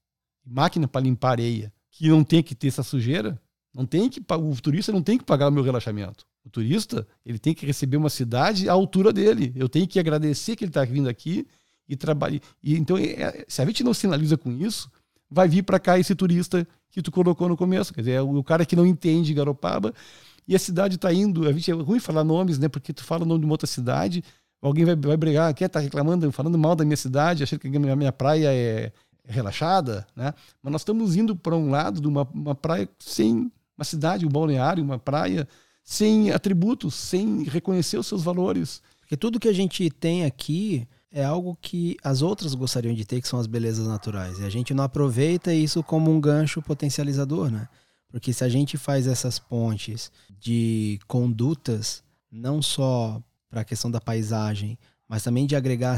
máquina para limpar areia, que não tem que ter essa sujeira, não tem que o turista não tem que pagar o meu relaxamento. O turista ele tem que receber uma cidade à altura dele. Eu tenho que agradecer que ele está vindo aqui e trabalhar. E então, é, se a gente não sinaliza com isso, vai vir para cá esse turista que tu colocou no começo. Quer dizer, é o cara que não entende Garopaba e a cidade está indo. A gente é ruim falar nomes, né? Porque tu fala o nome de uma outra cidade, alguém vai, vai brigar, quer tá reclamando, falando mal da minha cidade, achando que a minha, praia é, é relaxada, né? Mas nós estamos indo para um lado de uma, uma praia sem uma cidade, um balneário, uma praia sem atributos, sem reconhecer os seus valores. Porque tudo que a gente tem aqui é algo que as outras gostariam de ter, que são as belezas naturais. E a gente não aproveita isso como um gancho potencializador, né? Porque se a gente faz essas pontes de condutas, não só para a questão da paisagem, mas também de agregar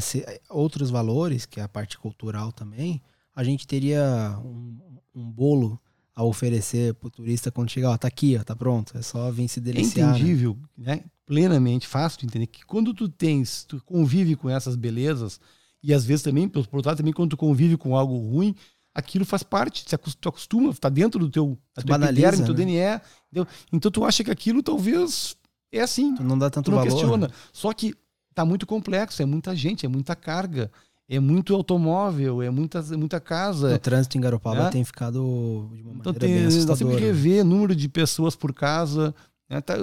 outros valores, que é a parte cultural também, a gente teria um, um bolo a oferecer para o turista quando chegar, ó, tá aqui, ó, tá pronto, é só vir se deliciar. É entendível, né? né? Plenamente, fácil de entender que quando tu tens, tu convive com essas belezas, e às vezes também, por outro lado, também quando tu convive com algo ruim, aquilo faz parte, tu acostuma, está dentro do teu, da tua epiderme, né? teu DNA. Entendeu? Então tu acha que aquilo talvez é assim. Tu não dá tanto tu não valor. questiona. Só que tá muito complexo, é muita gente, é muita carga. É muito automóvel, é muita, muita casa. O trânsito em Garopaba é? tem ficado de uma então maneira tem, bem assustadora. Nós temos que rever número de pessoas por casa. Né? Tá,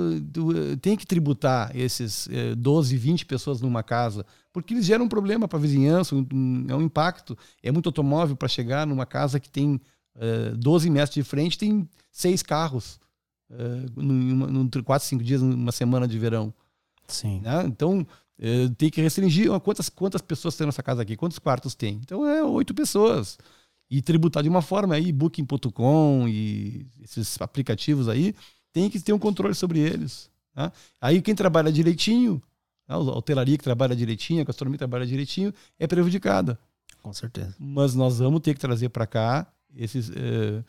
tem que tributar esses 12, 20 pessoas numa casa, porque eles geram um problema para a vizinhança, um, é um impacto. É muito automóvel para chegar numa casa que tem 12 metros de frente, tem seis carros. Uh, num, 4, 5 dias, numa semana de verão. Sim. Né? Então, é, tem que restringir quantas, quantas pessoas tem nessa casa aqui, quantos quartos tem. Então é oito pessoas. E tributar de uma forma aí, booking.com e esses aplicativos aí, tem que ter um controle sobre eles. Tá? Aí quem trabalha direitinho, né, a hotelaria que trabalha direitinho, a gastronomia que trabalha direitinho, é prejudicada. Com certeza. Mas nós vamos ter que trazer para cá esses, é,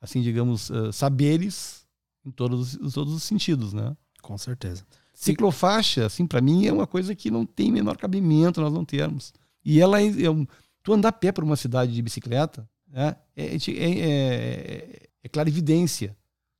assim, digamos, é, saberes em todos, em todos os sentidos, né? Com certeza. Ciclofaixa, assim, para mim é uma coisa que não tem menor cabimento nós não termos. E ela é, é tu andar a pé por uma cidade de bicicleta, né, é, é, é, é clarividência.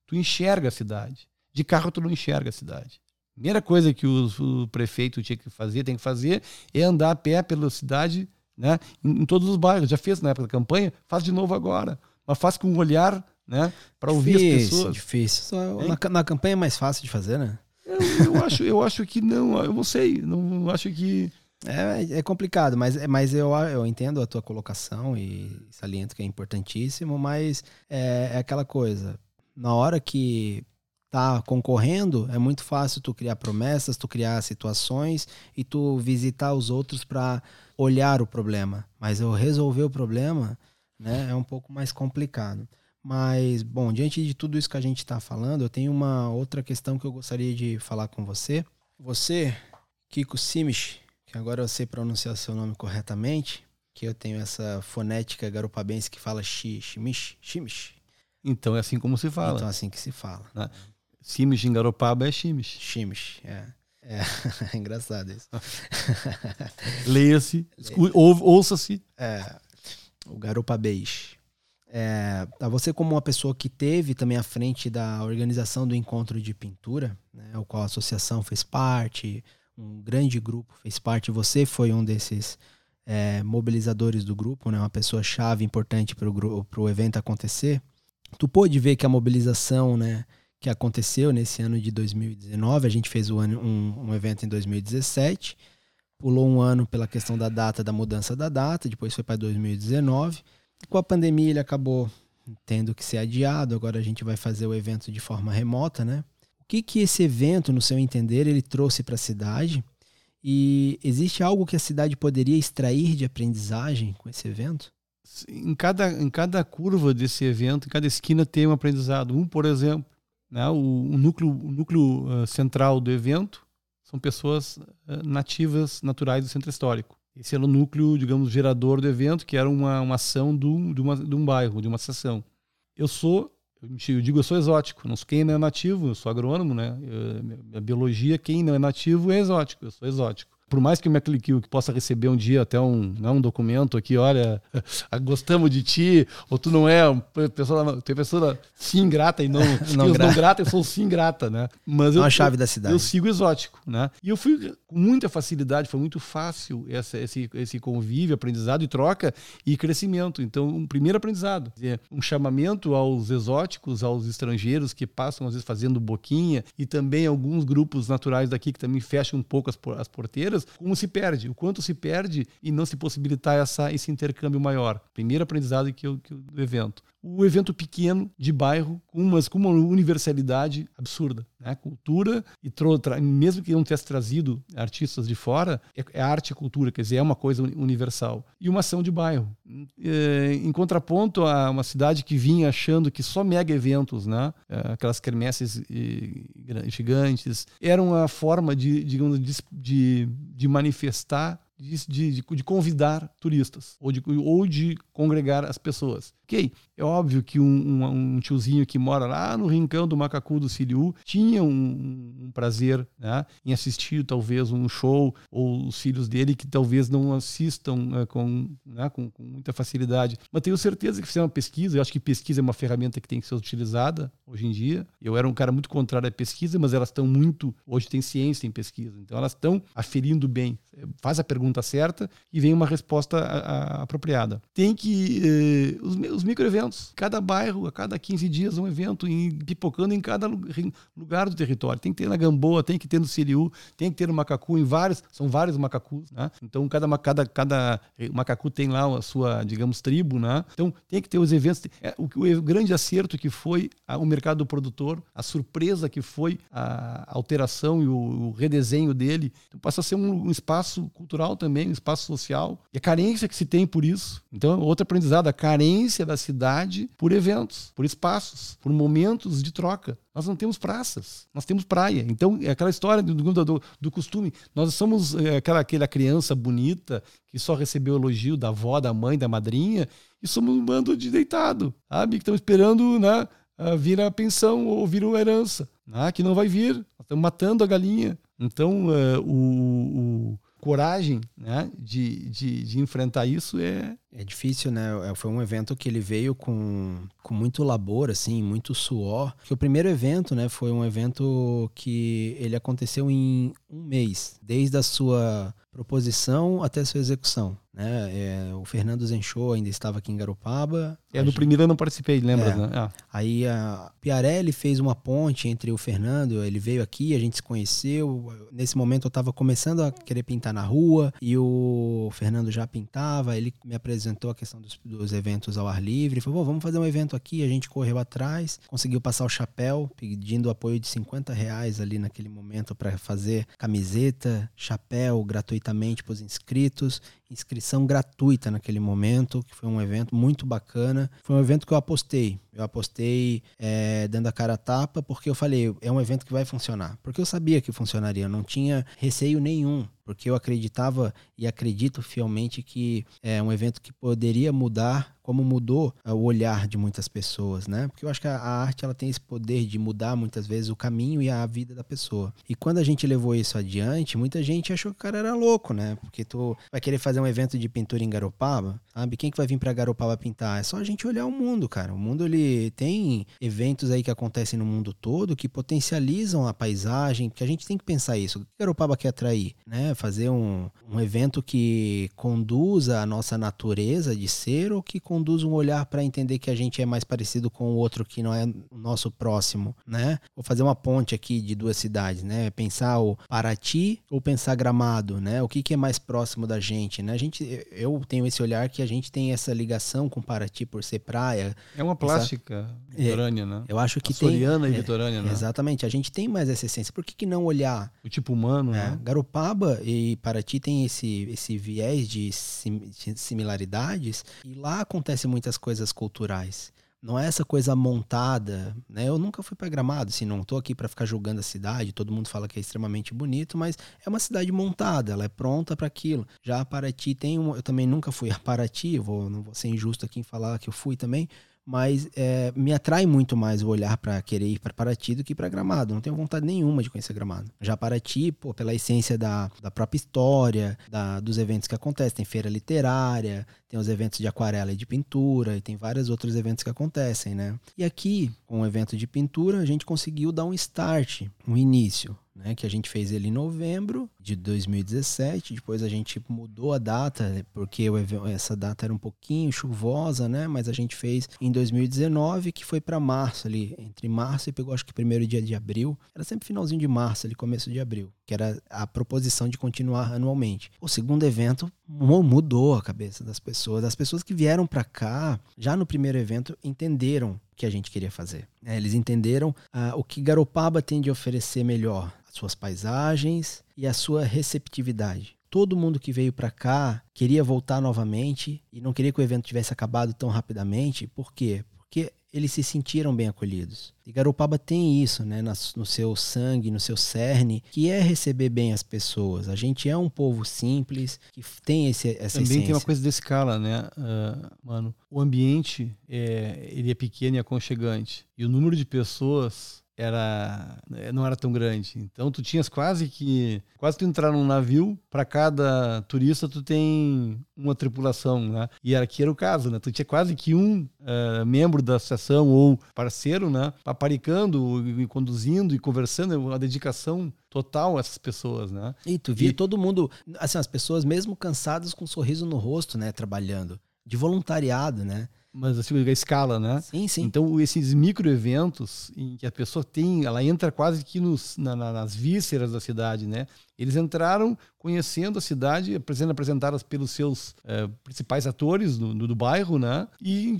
Tu enxerga a cidade. De carro tu não enxerga a cidade. Primeira coisa que o, o, prefeito tinha que fazer, tem que fazer, é andar a pé pela cidade, né, em, em, todos os bairros. Já fez na época da campanha, faz de novo agora. Mas faz com um olhar, né, para ouvir difícil, as pessoas. Difícil. Na, na campanha é mais fácil de fazer, né? Eu, eu, acho, eu acho que não, eu não sei, não acho que. É, é complicado, mas, mas eu, eu entendo a tua colocação e saliento que é importantíssimo, mas é, é aquela coisa. Na hora que tá concorrendo, é muito fácil tu criar promessas, tu criar situações e tu visitar os outros para olhar o problema. Mas eu resolver o problema, né, é um pouco mais complicado. Mas, bom, diante de tudo isso que a gente está falando, eu tenho uma outra questão que eu gostaria de falar com você. Você, Kiko Simish, que agora eu sei pronunciar seu nome corretamente, que eu tenho essa fonética garopabense que fala xi, ximish, ximish. Então é assim como se fala. Então é assim que se fala. Né? Simish em Garopaba é ximish. Ximish, é. É, é <laughs> engraçado isso. <laughs> Leia-se, ouça-se. É, o garopabês. É, você como uma pessoa que teve também à frente da organização do encontro de pintura, né, o qual a associação fez parte, um grande grupo fez parte, você foi um desses é, mobilizadores do grupo, né, uma pessoa chave importante para o evento acontecer. Tu pôde ver que a mobilização né, que aconteceu nesse ano de 2019, a gente fez um, um, um evento em 2017, pulou um ano pela questão da data, da mudança da data, depois foi para 2019 com a pandemia ele acabou tendo que ser adiado, agora a gente vai fazer o evento de forma remota, né? O que que esse evento, no seu entender, ele trouxe para a cidade? E existe algo que a cidade poderia extrair de aprendizagem com esse evento? Em cada, em cada curva desse evento, em cada esquina tem um aprendizado. Um, por exemplo, né, o, o núcleo, o núcleo uh, central do evento são pessoas uh, nativas, naturais do centro histórico. Esse era o núcleo, digamos, gerador do evento, que era uma, uma ação do, de, uma, de um bairro, de uma seção. Eu sou, eu digo, eu sou exótico. Não quem não é nativo, eu sou agrônomo, né? Eu, minha biologia, quem não é nativo é exótico. Eu sou exótico por mais que o McLean que possa receber um dia até um, né, um documento aqui, olha, <laughs> gostamos de ti, ou tu não é, pessoa, tem pessoa sim grata e não, <laughs> não, grata. não grata, eu sou sim grata, né? Mas é uma chave da cidade. Eu sigo exótico, né? E eu fui com muita facilidade, foi muito fácil essa, esse, esse convívio, aprendizado e troca e crescimento. Então, um primeiro aprendizado, um chamamento aos exóticos, aos estrangeiros que passam às vezes fazendo boquinha e também alguns grupos naturais daqui que também fecham um pouco as, as porteiras como se perde, o quanto se perde e não se possibilitar essa, esse intercâmbio maior. Primeiro aprendizado que eu, que eu, do evento. O evento pequeno de bairro, com, uma universalidade absurda. Né? Cultura, e mesmo que não tivesse trazido artistas de fora, é, é, arte e cultura, quer dizer, é uma coisa universal. E uma ação de bairro. É, em contraponto a uma cidade que vinha achando que só mega eventos, né? É, aquelas quermesses gigantes, eram uma forma de, digamos, de, de de manifestar de, de, de, convidar turistas ou de, ou de congregar as pessoas. Ok, é óbvio que um, um, um tiozinho que mora lá no rincão do Macacu do Siriu tinha um, um prazer né, em assistir talvez um show ou os filhos dele que talvez não assistam né, com, né, com, com, muita facilidade. Mas tenho certeza que fizeram uma pesquisa, eu acho que pesquisa é uma ferramenta que tem que ser utilizada hoje em dia. Eu era um cara muito contrário à pesquisa, mas elas estão muito... Hoje tem ciência em pesquisa, então elas estão aferindo bem. Faz a pergunta pergunta certa e vem uma resposta a, a, apropriada. Tem que. Eh, os, os microeventos. Cada bairro, a cada 15 dias, um evento, em, pipocando em cada lugar do território. Tem que ter na Gamboa, tem que ter no Siriu, tem que ter no Macacu, em vários. São vários macacus, né? Então, cada, cada, cada macacu tem lá a sua, digamos, tribo, né? Então, tem que ter os eventos. É, o, o grande acerto que foi a, o mercado do produtor, a surpresa que foi a alteração e o, o redesenho dele. Então, passa a ser um, um espaço cultural também, um espaço social. E a carência que se tem por isso. Então, outro aprendizado, a carência da cidade por eventos, por espaços, por momentos de troca. Nós não temos praças, nós temos praia. Então, é aquela história do, do, do costume. Nós somos é, aquela, aquela criança bonita que só recebeu elogio da avó, da mãe, da madrinha, e somos um bando de deitado, sabe? Que estamos esperando né, vir a pensão ou vir uma herança, né, que não vai vir. Nós estamos matando a galinha. Então, o, o coragem né, de, de, de, enfrentar isso é. É difícil, né? É, foi um evento que ele veio com, com muito labor, assim, muito suor. Que o primeiro evento, né, foi um evento que ele aconteceu em um mês, desde a sua proposição até a sua execução. Né? É, o Fernando Zenchou ainda estava aqui em Garopaba. É, no gente... primeiro eu não participei, lembra? É. Né? Ah. Aí a Piarelli fez uma ponte entre o Fernando, ele veio aqui, a gente se conheceu. Nesse momento eu estava começando a querer pintar na rua e o Fernando já pintava. Ele me apresentou a questão dos, dos eventos ao ar livre. Falou: vamos fazer um evento aqui. A gente correu atrás, conseguiu passar o chapéu, pedindo apoio de 50 reais ali naquele momento para fazer camiseta, chapéu gratuitamente para os inscritos inscrição gratuita naquele momento, que foi um evento muito bacana. Foi um evento que eu apostei. Eu apostei é, dando a cara a tapa, porque eu falei, é um evento que vai funcionar. Porque eu sabia que funcionaria, eu não tinha receio nenhum porque eu acreditava e acredito fielmente que é um evento que poderia mudar como mudou é, o olhar de muitas pessoas, né? Porque eu acho que a arte ela tem esse poder de mudar muitas vezes o caminho e a vida da pessoa. E quando a gente levou isso adiante, muita gente achou que o cara era louco, né? Porque tu vai querer fazer um evento de pintura em Garopaba, sabe? Quem que vai vir para Garopaba pintar? É só a gente olhar o mundo, cara. O mundo ele tem eventos aí que acontecem no mundo todo que potencializam a paisagem, que a gente tem que pensar isso. O que Garopaba quer atrair, né? Fazer um, um evento que conduza a nossa natureza de ser ou que conduza um olhar para entender que a gente é mais parecido com o outro que não é o nosso próximo, né? Vou fazer uma ponte aqui de duas cidades, né? Pensar o Paraty ou pensar Gramado, né? O que, que é mais próximo da gente, né? A gente, eu tenho esse olhar que a gente tem essa ligação com Paraty por ser praia. É uma plástica essa, litorânea, é, né? Eu acho que a tem. e é, litorânea, né? Exatamente. A gente tem mais essa essência. Por que, que não olhar? O tipo humano, é, né? Garopaba e Paraty tem esse, esse viés de similaridades e lá acontecem muitas coisas culturais. Não é essa coisa montada, né? Eu nunca fui para Gramado, assim, não tô aqui para ficar julgando a cidade. Todo mundo fala que é extremamente bonito, mas é uma cidade montada, ela é pronta para aquilo. Já a Paraty tem um, eu também nunca fui a Paraty, vou, não vou ser injusto aqui em falar que eu fui também, mas é, me atrai muito mais o olhar para querer ir para Paraty do que para Gramado. Não tenho vontade nenhuma de conhecer Gramado. Já Paraty, pô, pela essência da, da própria história, da, dos eventos que acontecem, tem feira literária, tem os eventos de aquarela e de pintura, e tem vários outros eventos que acontecem, né? E aqui, com o evento de pintura, a gente conseguiu dar um start, um início né, que a gente fez ele em novembro de 2017. Depois a gente mudou a data, porque essa data era um pouquinho chuvosa, né? Mas a gente fez em 2019, que foi para março ali, entre março e pegou acho que primeiro dia de abril. Era sempre finalzinho de março, ali começo de abril, que era a proposição de continuar anualmente. O segundo evento mudou a cabeça das pessoas. As pessoas que vieram para cá, já no primeiro evento, entenderam que a gente queria fazer. É, eles entenderam ah, o que Garopaba tem de oferecer melhor suas paisagens e a sua receptividade. Todo mundo que veio para cá queria voltar novamente e não queria que o evento tivesse acabado tão rapidamente. Por quê? Porque eles se sentiram bem acolhidos. E Garopaba tem isso, né, no seu sangue, no seu cerne, que é receber bem as pessoas. A gente é um povo simples, que tem esse, essa Também essência. tem uma coisa desse escala, né, uh, mano? O ambiente, é, ele é pequeno e aconchegante. E o número de pessoas era não era tão grande. Então tu tinhas quase que quase tu entrar num navio para cada turista tu tem uma tripulação, né? E aqui era o caso, né? Tu tinha quase que um uh, membro da associação ou parceiro, né? Paparicando e conduzindo e conversando, uma dedicação total a essas pessoas, né? E tu via e... todo mundo, assim, as pessoas mesmo cansadas com um sorriso no rosto, né? Trabalhando de voluntariado, né? Mas assim, a escala, né? Sim, sim. Então, esses micro eventos em que a pessoa tem, ela entra quase que nos, na, nas vísceras da cidade, né? Eles entraram conhecendo a cidade, sendo apresentadas pelos seus é, principais atores do, do, do, bairro, né? E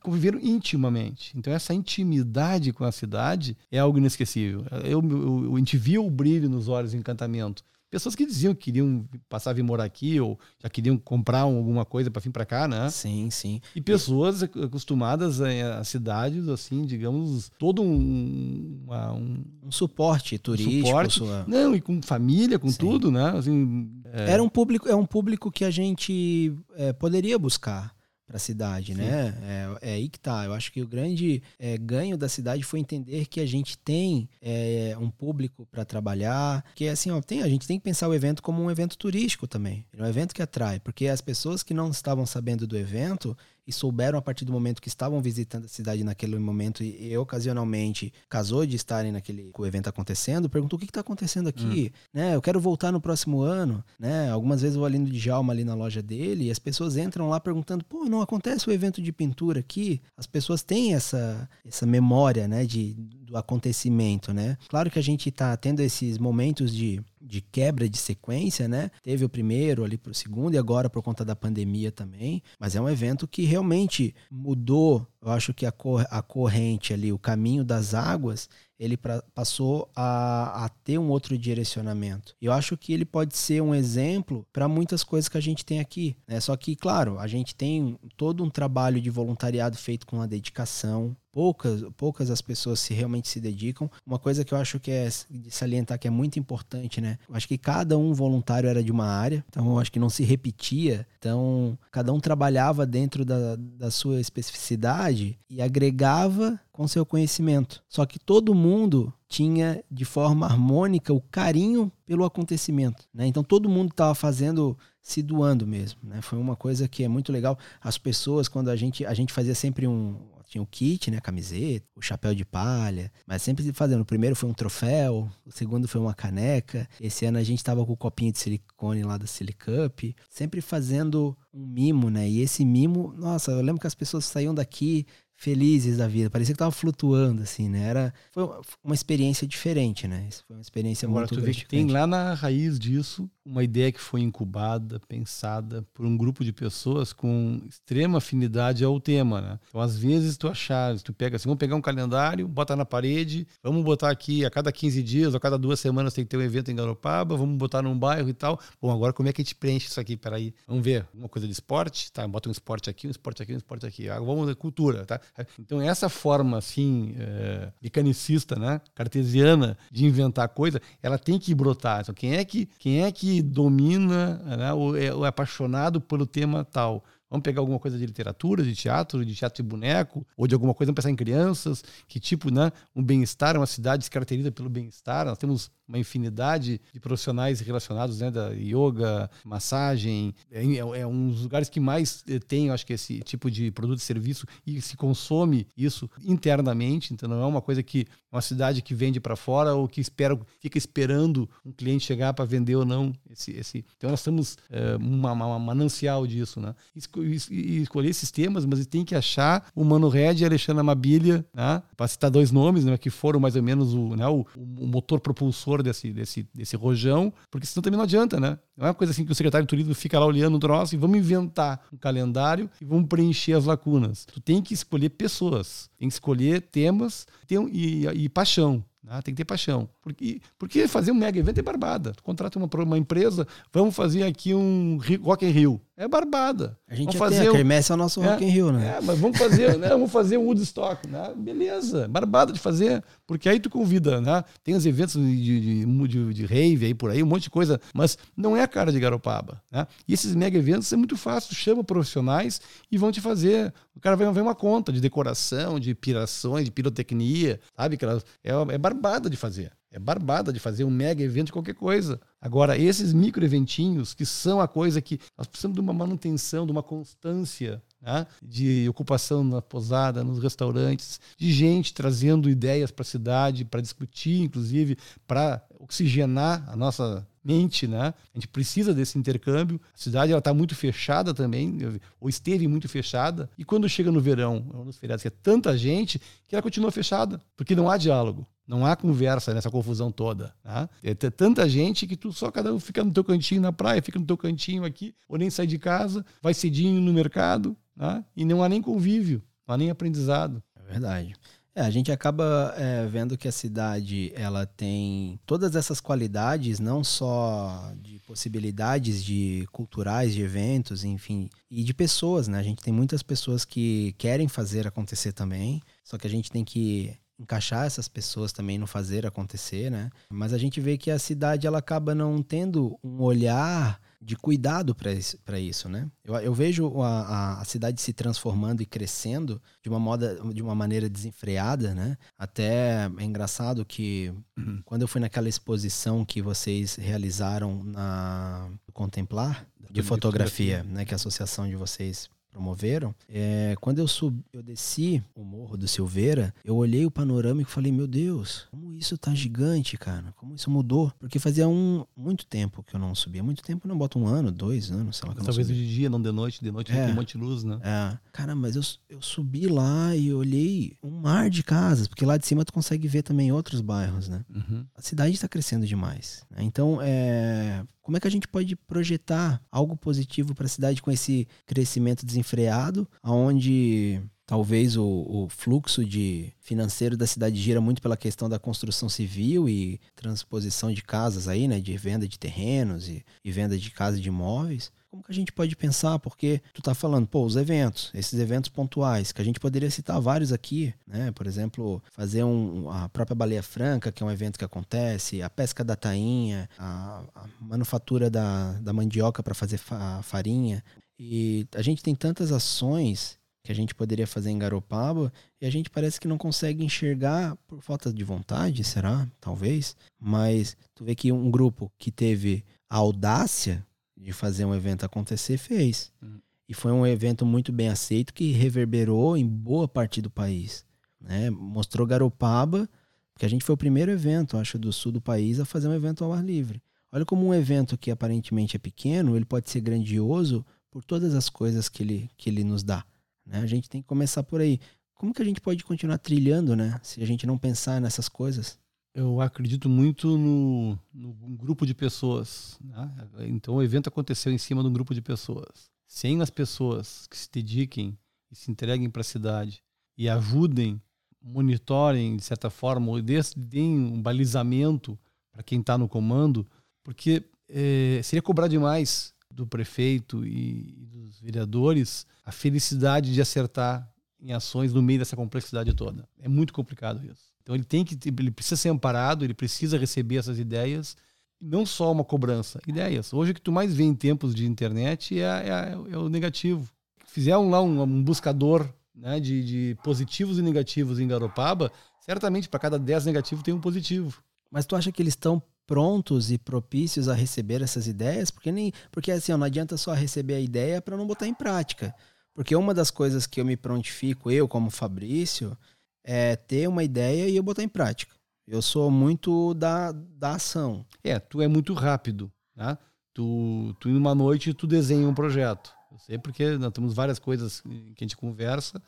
conviveram intimamente. Então, essa intimidade com a cidade é algo inesquecível. Eu, eu, eu, a gente viu o brilho nos olhos, o encantamento pessoas que diziam que queriam passar a vir morar aqui ou já queriam comprar alguma coisa para vir para cá, né? Sim, sim. E pessoas acostumadas a, cidades, assim, digamos, todo um, uma, um, um, suporte turístico. Um suporte. Sua... Não, e com família, com sim. tudo, né? Assim, é... Era um público, é um público que a gente é, poderia buscar para a cidade, Sim. né? É, é, aí que tá. Eu acho que o grande é, ganho da cidade foi entender que a gente tem é, um público para trabalhar, que assim, ó, tem, a gente tem que pensar o evento como um evento turístico também, é um evento que atrai, porque as pessoas que não estavam sabendo do evento, e souberam a partir do momento que estavam visitando a cidade naquele momento e, e ocasionalmente casou de estarem naquele o evento acontecendo, perguntou o que está acontecendo aqui, hum. né? Eu quero voltar no próximo ano, né? Algumas vezes eu vou ali no Djalma ali na loja dele e as pessoas entram lá perguntando, pô, não acontece o evento de pintura aqui? As pessoas têm essa essa memória, né, de do acontecimento, né? Claro que a gente está tendo esses momentos de de quebra de sequência, né? Teve o primeiro ali pro segundo e agora por conta da pandemia também, mas é um evento que realmente mudou, eu acho que a, cor, a corrente ali, o caminho das águas, ele pra, passou a, a, ter um outro direcionamento. Eu acho que ele pode ser um exemplo para muitas coisas que a gente tem aqui. Né? Só que, claro, a gente tem todo um trabalho de voluntariado feito com a dedicação, poucas, poucas as pessoas se realmente se dedicam. Uma coisa que eu acho que é de salientar que é muito importante, né? Eu acho que cada um voluntário era de uma área, então eu acho que não se repetia. Então, cada um trabalhava dentro da, da sua especificidade e agregava com seu conhecimento. Só que todo mundo tinha de forma harmônica o carinho pelo acontecimento, né? Então todo mundo estava fazendo se doando mesmo, né? Foi uma coisa que é muito legal. As pessoas quando a gente a gente fazia sempre um tinha o kit, né? Camiseta, o chapéu de palha, mas sempre fazendo. O primeiro foi um troféu, o segundo foi uma caneca. Esse ano a gente tava com o copinho de silicone lá da Silicup, sempre fazendo um mimo, né? E esse mimo, nossa, eu lembro que as pessoas saíam daqui felizes da vida. Parecia que tava flutuando, assim, né? Era, foi uma experiência diferente, né? Isso foi uma experiência Agora, muito tu vê que tem lá na raiz disso uma ideia que foi incubada, pensada por um grupo de pessoas com extrema afinidade ao tema, né? Então, às vezes, tu achar, tu pega assim, vamos pegar um calendário, bota na parede, vamos botar aqui a cada 15 dias, a cada duas semanas tem que ter um evento em Garopaba, vamos botar num bairro e tal. Bom, agora como é que a gente preenche isso aqui? Peraí, vamos ver, uma coisa de esporte, tá? Bota um esporte aqui, um esporte aqui, um esporte aqui. Ah, vamos ver cultura, tá? Então, essa forma, assim, é, mecanicista, né? Cartesiana de inventar coisa, ela tem que brotar. Então, quem é que, quem é que domina né, é, ou é apaixonado pelo tema tal. Vamos pegar alguma coisa de literatura, de teatro, de teatro de boneco, ou de alguma coisa, vamos pensar em crianças, que tipo, né? Um bem-estar, uma cidade se caracteriza pelo bem-estar. Nós temos uma infinidade de profissionais relacionados, né? Da yoga, massagem. É, é, é um dos lugares que mais eh, tem, acho que, esse tipo de produto e serviço e se consome isso internamente. Então, não é uma coisa que uma cidade que vende para fora ou que espera, fica esperando um cliente chegar para vender ou não. Esse, esse. Então, nós temos é, uma, uma, manancial disso, né? e escolher esses temas, mas tem que achar o Mano Red e a Alexandre Mabilha, né? para citar dois nomes, né? que foram mais ou menos o, né? o, o motor propulsor desse, desse, desse rojão, porque senão também não adianta, né? Não é uma coisa assim que o secretário de turismo fica lá olhando o troço e vamos inventar um calendário e vamos preencher as lacunas. Tu tem que escolher pessoas, tem que escolher temas tem, e, e paixão. Né? Tem que ter paixão. Porque, porque fazer um mega evento é barbada. Tu contrata uma, uma empresa, vamos fazer aqui um Rock in Rio. É barbada. A gente vamos fazer o Kermesse é o nosso é, Rock in Rio, né? É, mas vamos fazer, né? Vamos fazer o Woodstock, né? Beleza, barbada de fazer, porque aí tu convida, né? Tem os eventos de, de, de, de rave aí por aí, um monte de coisa, mas não é a cara de Garopaba, né? E esses mega eventos é muito fácil, tu chama profissionais e vão te fazer. O cara vai ver uma conta de decoração, de pirações, de pirotecnia, sabe? É, é barbada de fazer. É barbada de fazer um mega evento de qualquer coisa. Agora, esses micro eventinhos, que são a coisa que nós precisamos de uma manutenção, de uma constância né? de ocupação na posada, nos restaurantes, de gente trazendo ideias para a cidade, para discutir, inclusive, para oxigenar a nossa mente, né? A gente precisa desse intercâmbio. A cidade ela está muito fechada também, ou esteve muito fechada. E quando chega no verão, nos feriados, que é tanta gente, que ela continua fechada, porque não há diálogo. Não há conversa nessa confusão toda. Né? É tanta gente que tu só cada um fica no teu cantinho na praia, fica no teu cantinho aqui, ou nem sai de casa, vai cedinho no mercado, né? e não há nem convívio, não há nem aprendizado. É verdade. É, a gente acaba é, vendo que a cidade ela tem todas essas qualidades, não só de possibilidades de culturais, de eventos, enfim, e de pessoas, né? A gente tem muitas pessoas que querem fazer acontecer também, só que a gente tem que encaixar essas pessoas também no fazer acontecer, né? Mas a gente vê que a cidade ela acaba não tendo um olhar de cuidado para isso, isso, né? Eu, eu vejo a, a, cidade se transformando e crescendo de uma moda, de uma maneira desenfreada, né? Até é engraçado que uhum. quando eu fui naquela exposição que vocês realizaram na Contemplar de fotografia, fotografia, né? Que a associação de vocês promoveram, é, quando eu subi, eu desci o morro do Silveira, eu olhei o panorama e falei, meu Deus, como isso tá gigante, cara, como isso mudou, porque fazia um muito tempo que eu não subia, muito tempo não bota um ano, dois anos, sei lá. Talvez de dia, não de noite, de noite é, tem um monte de luz, né? É, cara, mas eu, eu subi lá e olhei um mar de casas, porque lá de cima tu consegue ver também outros bairros, né? Uhum. A cidade está crescendo demais, né? então é como é que a gente pode projetar algo positivo para a cidade com esse crescimento desenfreado, aonde talvez o, o, fluxo de financeiro da cidade gira muito pela questão da construção civil e transposição de casas aí, né, de venda de terrenos e, e venda de casas de imóveis. Como que a gente pode pensar? Porque tu tá falando, pô, os eventos, esses eventos pontuais, que a gente poderia citar vários aqui, né? Por exemplo, fazer um, a própria Baleia Franca, que é um evento que acontece, a pesca da tainha, a, a manufatura da, da mandioca para fazer fa, farinha. E a gente tem tantas ações que a gente poderia fazer em Garopaba e a gente parece que não consegue enxergar por falta de vontade, será? Talvez. Mas tu vê que um grupo que teve a audácia de fazer um evento acontecer, fez. Uhum. E foi um evento muito bem aceito que reverberou em boa parte do país. Né? Mostrou Garopaba, porque a gente foi o primeiro evento, acho, do sul do país a fazer um evento ao ar livre. Olha como um evento que aparentemente é pequeno, ele pode ser grandioso por todas as coisas que ele, que ele nos dá. Né? A gente tem que começar por aí. Como que a gente pode continuar trilhando, né? Se a gente não pensar nessas coisas? Eu acredito muito no, no grupo de pessoas. Né? Então o evento aconteceu em cima de um grupo de pessoas. Sem as pessoas que se dediquem e se entreguem para a cidade e ajudem, monitorem de certa forma, ou deem um balizamento para quem está no comando, porque é, seria cobrar demais do prefeito e, e dos vereadores a felicidade de acertar em ações no meio dessa complexidade toda. É muito complicado isso. Então ele tem que, ele precisa ser amparado, ele precisa receber essas ideias, não só uma cobrança, ideias. Hoje o que tu mais vê em tempos de internet é, é, é o negativo. Fizer um, lá um, um buscador né, de, de, positivos e negativos em Garopaba, certamente para cada 10 negativos tem um positivo. Mas tu acha que eles estão prontos e propícios a receber essas ideias? Porque nem, porque assim, ó, não adianta só receber a ideia para não botar em prática. Porque uma das coisas que eu me prontifico, eu como Fabrício, é ter uma ideia e eu botar em prática. Eu sou muito da, da ação. É, tu é muito rápido, né? Tu, tu em uma noite tu desenha um projeto. Eu sei porque nós temos várias coisas que a gente conversa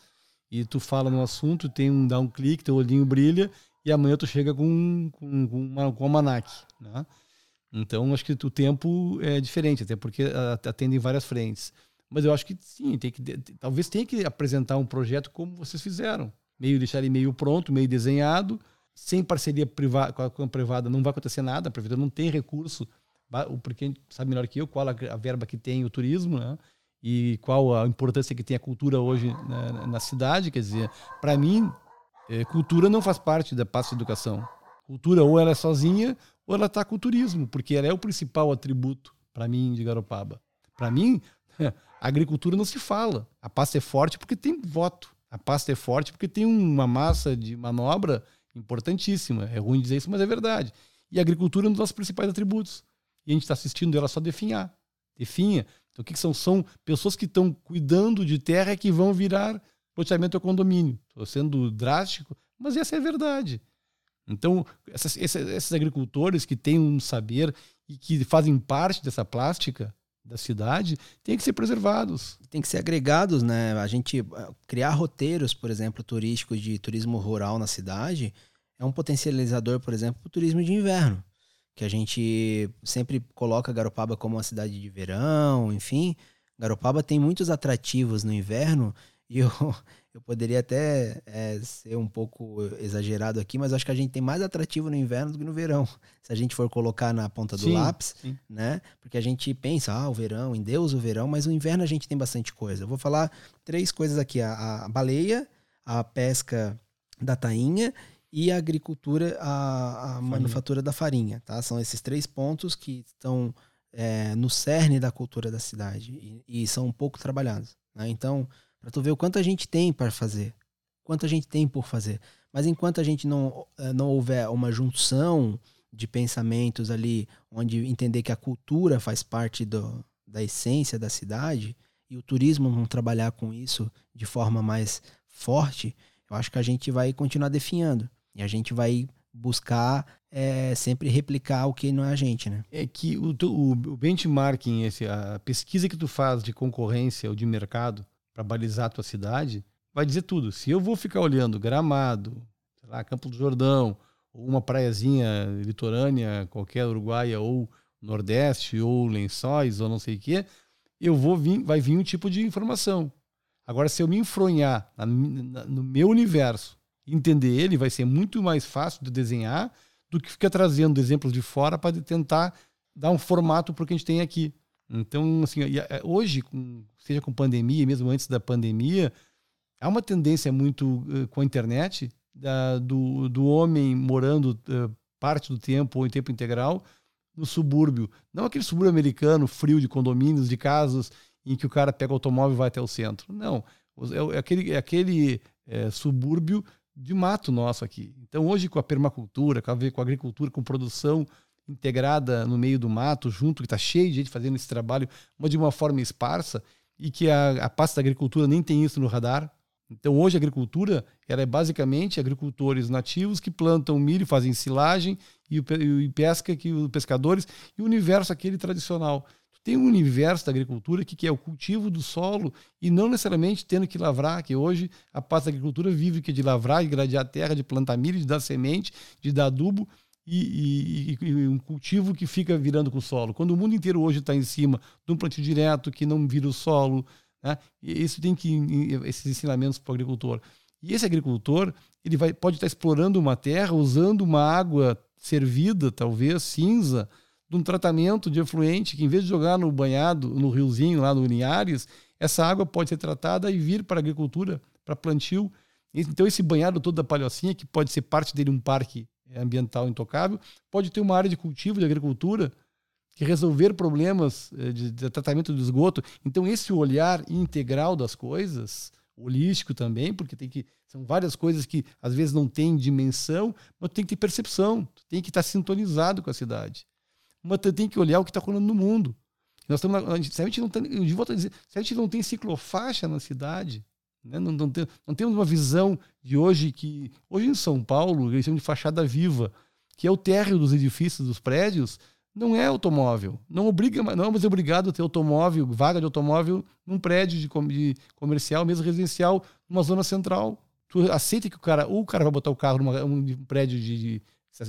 e tu fala no assunto, tem um dá um clique, teu olhinho brilha e amanhã tu chega com com, com, uma, com um almanac, né? Então acho que o tempo é diferente, até porque atende em várias frentes. Mas eu acho que sim, tem que talvez tenha que apresentar um projeto como vocês fizeram meio deixar ele meio pronto, meio desenhado, sem parceria privada, com a privada não vai acontecer nada, a prefeitura não tem recurso, porque sabe melhor que eu qual a verba que tem o turismo, né? E qual a importância que tem a cultura hoje na, na cidade, quer dizer, para mim, é, cultura não faz parte da pasta de educação. Cultura ou ela é sozinha ou ela está com o turismo, porque ela é o principal atributo para mim de Garopaba. Para mim, <laughs> a agricultura não se fala. A pasta é forte porque tem voto. A pasta é forte porque tem uma massa de manobra importantíssima. É ruim dizer isso, mas é verdade. E a agricultura é um dos nossos principais atributos. E a gente está assistindo ela só definhar. Definha. Então, o que, que são? São pessoas que estão cuidando de terra que vão virar loteamento ou condomínio. Estou sendo drástico, mas essa é a verdade. Então, essas, esses, esses agricultores que têm um saber e que fazem parte dessa plástica, da cidade tem que ser preservados. Tem que ser agregados, né? A gente eh, criar roteiros, por exemplo, turísticos de turismo rural na cidade é um potencializador, por exemplo, para o turismo de inverno, que a gente sempre coloca Garopaba como uma cidade de verão, enfim. Garopaba tem muitos atrativos no inverno e eu, eu poderia até é, ser um pouco exagerado aqui, mas acho que a gente tem mais atrativo no inverno do que no verão. <laughs> Se a gente for colocar na ponta do sim, lápis, sim. né? Porque a gente pensa, ah, o verão, em Deus o verão, mas no inverno a gente tem bastante coisa. Eu vou falar três coisas aqui: a, a baleia, a pesca da tainha e a agricultura, a, a manufatura da farinha, tá? São esses três pontos que estão é, no cerne da cultura da cidade e, e são um pouco trabalhados. Né? Então, para tu ver o quanto a gente tem para fazer, quanto a gente tem por fazer. Mas enquanto a gente não, eh, não houver uma junção de pensamentos ali, onde entender que a cultura faz parte do, da essência da cidade, e o turismo não trabalhar com isso de forma mais forte, eu acho que a gente vai continuar definhando. E a gente vai buscar é, sempre replicar o que não é a gente, né? É que o, o, benchmarking, esse, a pesquisa que tu faz de concorrência ou de mercado, para balizar a tua cidade, vai dizer tudo. Se eu vou ficar olhando Gramado, sei lá, Campo do Jordão, ou uma praiazinha litorânea, qualquer uruguaia, ou Nordeste, ou Lençóis, ou não sei o quê, eu vou vir, vai vir um tipo de informação. Agora, se eu me enfronhar na, na, no meu universo, entender ele, vai ser muito mais fácil de desenhar do que ficar trazendo exemplos de fora para tentar dar um formato para o que a gente tem aqui. Então, assim, é, hoje, seja com pandemia, mesmo antes da pandemia, há uma tendência muito uh, com a internet da, do, do homem morando uh, parte do tempo ou em tempo integral no subúrbio. Não aquele subúrbio americano, frio, de condomínios, de casas, em que o cara pega o automóvel e vai até o centro. Não. É, é aquele, é aquele é, subúrbio de mato nosso aqui. Então, hoje, com a permacultura, com a, com a agricultura, com produção integrada no meio do mato, junto, que está cheio de gente fazendo esse trabalho, mas de uma forma esparsa, e que a, a pasta da agricultura nem tem isso no radar. Então, hoje, a agricultura ela é basicamente agricultores nativos que plantam milho, fazem silagem e, o, e pesca, que os pescadores, e o universo aquele tradicional. Tem um universo da agricultura que, que é o cultivo do solo e não necessariamente tendo que lavrar, que hoje a pasta da agricultura vive que é de lavrar, de gradear a terra, de plantar milho, de dar semente, de dar adubo, e, e, e, um cultivo que fica virando com o solo. Quando o mundo inteiro hoje está em cima de um plantio direto que não vira o solo, né? isso tem que esses ensinamentos para o agricultor. E esse agricultor ele vai, pode estar tá explorando uma terra usando uma água servida, talvez cinza, de um tratamento de efluente que em vez de jogar no banhado, no riozinho lá no Linhares, essa água pode ser tratada e vir para a agricultura, para plantio. Então esse banhado todo da palhocinha, que pode ser parte dele um parque ambiental intocável, pode ter uma área de cultivo, de agricultura, que resolver problemas eh, de, de tratamento do esgoto. Então, esse olhar integral das coisas, holístico também, porque tem que são várias coisas que às vezes não tem dimensão, mas tem que ter percepção, tem que estar sintonizado com a cidade. Mas tem que olhar o que está rolando no mundo. Nós estamos, se a gente não tem, eu volto a dizer, se a gente não tem ciclofaixa na cidade, né? Não, não, tem, não, temos uma visão de hoje que. Hoje em São Paulo, eles chamam de fachada viva, que é o térreo dos edifícios, dos prédios, não é automóvel. Não obriga, não é mais obrigado a ter automóvel, vaga de automóvel num prédio de, de comercial, mesmo residencial, numa zona central. Tu aceita que o cara, ou o cara vai botar o carro num um prédio de,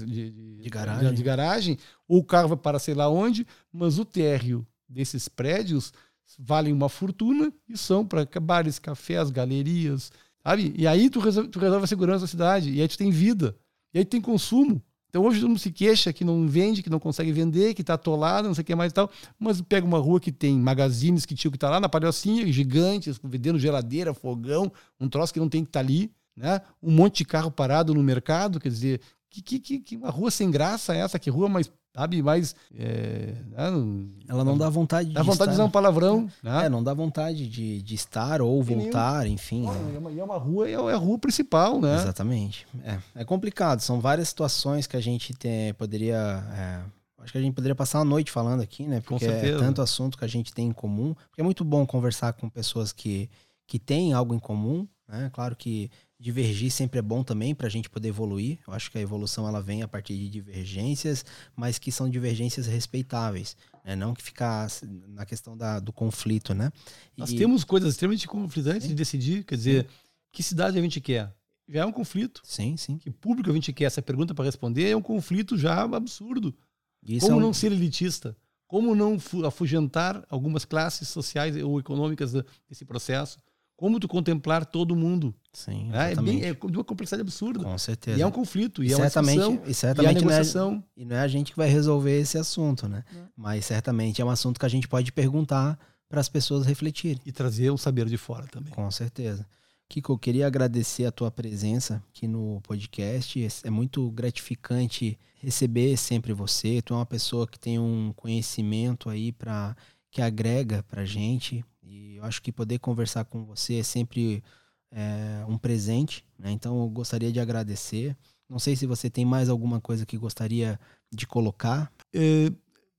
de, de, garagem. de garagem, ou o carro vai para sei lá onde, mas o térreo desses prédios valem uma fortuna e são para bares, cafés, galerias, sabe? E aí tu resolve, tu resolve a segurança da cidade e aí tu tem vida. E aí tem consumo. Então hoje todo mundo se queixa que não vende, que não consegue vender, que está atolado, não sei o que mais e tal. Mas pega uma rua que tem magazines que tinham que tá lá na palhocinha, gigantes, vendendo geladeira, fogão, um troço que não tem que estar tá ali, né? Um monte de carro parado no mercado, quer dizer, que, que, que, uma rua sem graça é essa? Que rua mais sabe? Mas. É, né, ela não dá vontade de. Dá vontade estar. de usar um palavrão. Né? É, não dá vontade de, de estar ou voltar, enfim. É uma, é uma rua, é a rua principal, né? Exatamente. É, é complicado. São várias situações que a gente tem, poderia. É, acho que a gente poderia passar a noite falando aqui, né? Porque é tanto assunto que a gente tem em comum. Porque é muito bom conversar com pessoas que, que têm algo em comum. Né? Claro que Divergir sempre é bom também para a gente poder evoluir. Eu acho que a evolução ela vem a partir de divergências, mas que são divergências respeitáveis, né? não que ficar na questão da, do conflito, né? E... Nós temos coisas extremamente conflitantes sim. de decidir, quer dizer, sim. que cidade a gente quer? Já é um conflito. Sim, sim. Que público a gente quer? Essa pergunta para responder é um conflito já absurdo. Isso Como é um... não ser elitista? Como não afugentar algumas classes sociais ou econômicas desse processo? Como tu contemplar todo mundo. Sim, é, é, bem, é de uma complexidade absurda. Com certeza. E é um conflito, e, e é uma discussão, e certamente e, negociação. Não é, e não é a gente que vai resolver esse assunto, né? É. Mas certamente é um assunto que a gente pode perguntar para as pessoas refletirem. E trazer o saber de fora também. Com certeza. Kiko, eu queria agradecer a tua presença aqui no podcast. É muito gratificante receber sempre você. Tu é uma pessoa que tem um conhecimento aí para que agrega para gente. E eu acho que poder conversar com você é sempre é, um presente. Né? Então eu gostaria de agradecer. Não sei se você tem mais alguma coisa que gostaria de colocar. É,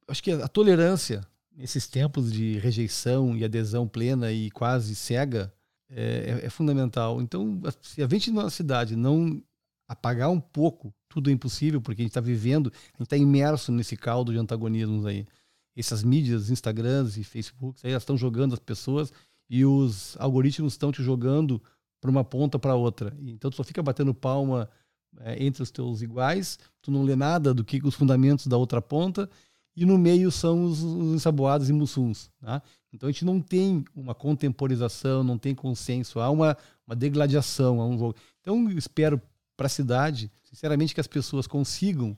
acho que a tolerância nesses tempos de rejeição e adesão plena e quase cega é, é, é fundamental. Então, se a gente na cidade não apagar um pouco, tudo é impossível, porque a gente está vivendo, a gente está imerso nesse caldo de antagonismos aí essas mídias, Instagrams e Facebooks, aí elas estão jogando as pessoas e os algoritmos estão te jogando para uma ponta para outra. Então tu só fica batendo palma é, entre os teus iguais, tu não lê nada do que os fundamentos da outra ponta e no meio são os, os ensaboados e mussuns. Tá? Então a gente não tem uma contemporização, não tem consenso, há uma, uma degladiação, há um jogo. Então eu espero para a cidade, sinceramente, que as pessoas consigam,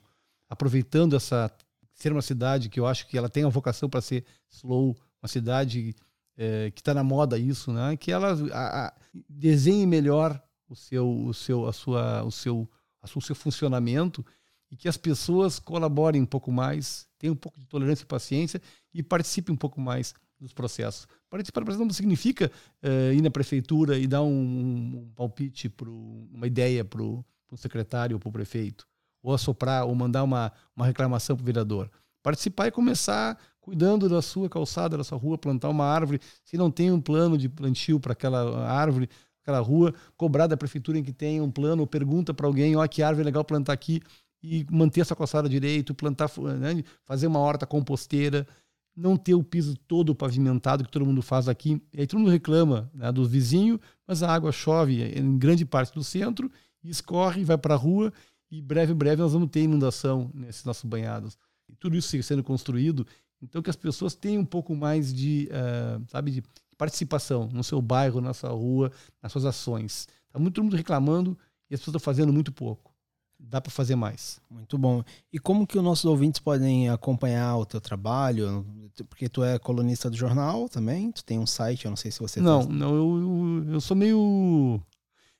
aproveitando essa ser uma cidade que eu acho que ela tem a vocação para ser slow, uma cidade é, que está na moda isso, né? Que ela a, a, desenhe melhor o seu, o seu, a sua, o seu, a o seu funcionamento e que as pessoas colaborem um pouco mais, tenham um pouco de tolerância e paciência e participem um pouco mais dos processos. Participar não significa uh, ir na prefeitura e dar um, um palpite, pro, uma ideia para o secretário ou para o prefeito ou assoprar, ou mandar uma, uma reclamação para o vereador. Participar e começar cuidando da sua calçada, da sua rua, plantar uma árvore. Se não tem um plano de plantio para aquela árvore, aquela rua, cobrar da prefeitura em que tem um plano, pergunta para alguém, ó, que árvore é legal plantar aqui, e manter essa calçada direito, plantar, né, fazer uma horta composteira, não ter o piso todo pavimentado que todo mundo faz aqui. E aí todo mundo reclama né, do vizinho, mas a água chove em grande parte do centro, e escorre, vai para a rua e breve, breve nós vamos ter inundação nesses nossos banhados. E tudo isso sendo construído, então que as pessoas tenham um pouco mais de, uh, sabe, de participação no seu bairro, na sua rua, nas suas ações. Está muito mundo reclamando e as pessoas estão fazendo muito pouco. Dá para fazer mais. Muito bom. E como que os nossos ouvintes podem acompanhar o teu trabalho? Porque tu é colunista do jornal também, tu tem um site, eu não sei se você... Não, tá... não, eu, eu, eu sou meio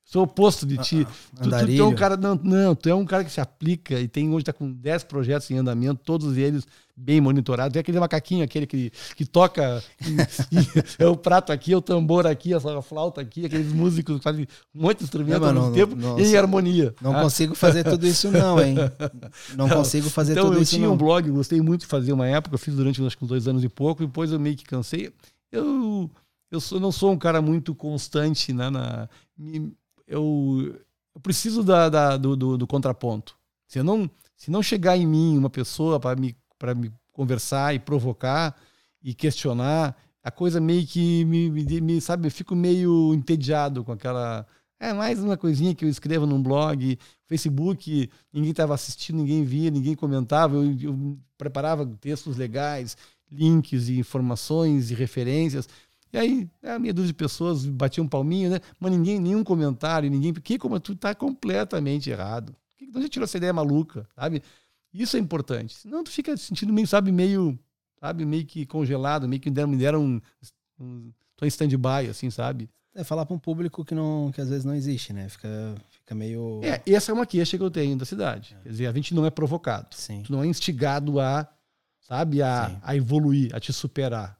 Sou oposto de ti. Ah, tu, tu, tu, é um cara. Não, não, tu é um cara que se aplica e tem hoje está com 10 projetos em andamento, todos eles bem monitorados. Tem aquele macaquinho, aquele que, que toca. <laughs> é o prato aqui, é o tambor aqui, a flauta aqui, aqueles músicos que fazem de instrumentos ao mesmo tempo não, em harmonia. Não ah. consigo fazer tudo isso, não, hein? <laughs> Não, não. consigo fazer então, tudo isso. Então, eu tinha um blog, gostei muito de fazer uma época, eu fiz durante acho que uns dois anos e pouco, e depois eu meio que cansei. Eu. Eu sou, não sou um cara muito constante né, na, me, eu, eu preciso da, da do, do, do, contraponto. Se não, se não chegar em mim uma pessoa para me, me conversar e provocar e questionar, a coisa meio que me, me, me, sabe, eu fico meio entediado com aquela. É mais uma coisinha que eu escrevo num blog, Facebook, ninguém estava assistindo, ninguém via, ninguém comentava, eu, eu preparava textos legais, links e informações e referências. E aí, a meia dúzia de pessoas batiam um palminho, né? Mas ninguém, nenhum comentário, ninguém. Que como tu está completamente errado. Onde você tirou essa ideia maluca, sabe? Isso é importante. Senão tu fica sentindo meio, sabe, meio, sabe, meio que congelado, meio que me deram um, um tô em stand-by, assim, sabe? É falar para um público que não, que às vezes não existe, né? Fica, fica meio. É, essa é uma queixa que eu tenho da cidade. É. Quer dizer, a gente não é provocado. Sim. Tu não é instigado a, sabe, a, a evoluir, a te superar.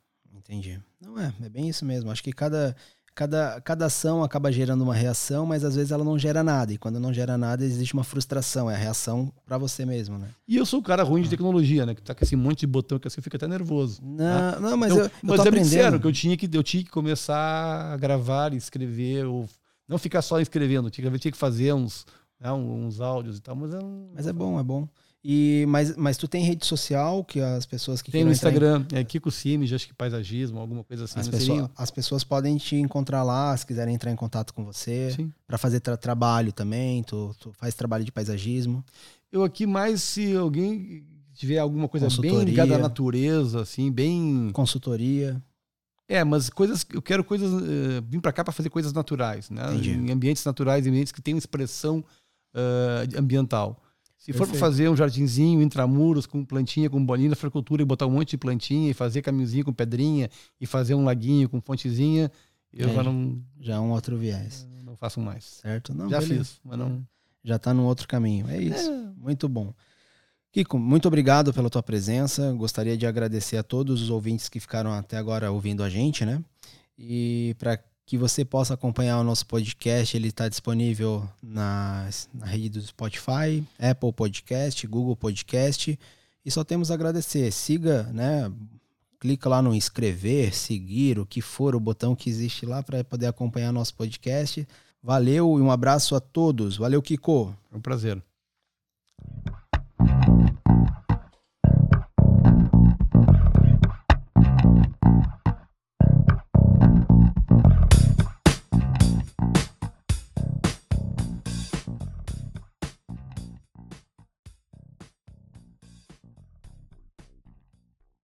Entendi. Não é, é bem isso mesmo. Acho que cada, cada, cada ação acaba gerando uma reação, mas às vezes ela não gera nada. E quando não gera nada, existe uma frustração. É a reação para você mesmo, né? E eu sou o cara ruim de tecnologia, né? Que tá com esse monte de botão que assim, fica até nervoso. Não, tá? não mas então, eu, eu mas é aprendendo. que eu tinha que eu tinha que começar a gravar, escrever, ou não ficar só escrevendo, tinha, tinha que fazer uns, né, uns áudios e tal, mas eu não... Mas é bom, é bom. E, mas, mas tu tem rede social que as pessoas que tem no Instagram, em... é Kiko Simes, acho que paisagismo, alguma coisa assim. As, pessoa, as pessoas podem te encontrar lá se quiserem entrar em contato com você para fazer tra trabalho também. Tu, tu faz trabalho de paisagismo. Eu aqui mais se alguém tiver alguma coisa bem ligada à natureza, assim, bem consultoria. É, mas coisas eu quero coisas uh, vim para cá para fazer coisas naturais, né? Entendi. Em ambientes naturais, ambientes que têm expressão uh, ambiental. Se for para fazer um jardinzinho intramuros com plantinha, com bolinha, floricultura e botar um monte de plantinha e fazer caminhozinho com pedrinha e fazer um laguinho com fontezinha, eu é, já não. Já é um outro viés. Não faço mais. Certo? Não, já beleza. fiz, mas não. Já está num outro caminho. É isso. É. Muito bom. Kiko, muito obrigado pela tua presença. Gostaria de agradecer a todos os ouvintes que ficaram até agora ouvindo a gente, né? E para que você possa acompanhar o nosso podcast. Ele está disponível na, na rede do Spotify, Apple Podcast, Google Podcast. E só temos a agradecer. Siga, né? Clica lá no inscrever, seguir, o que for, o botão que existe lá para poder acompanhar nosso podcast. Valeu e um abraço a todos. Valeu, Kiko. É um prazer.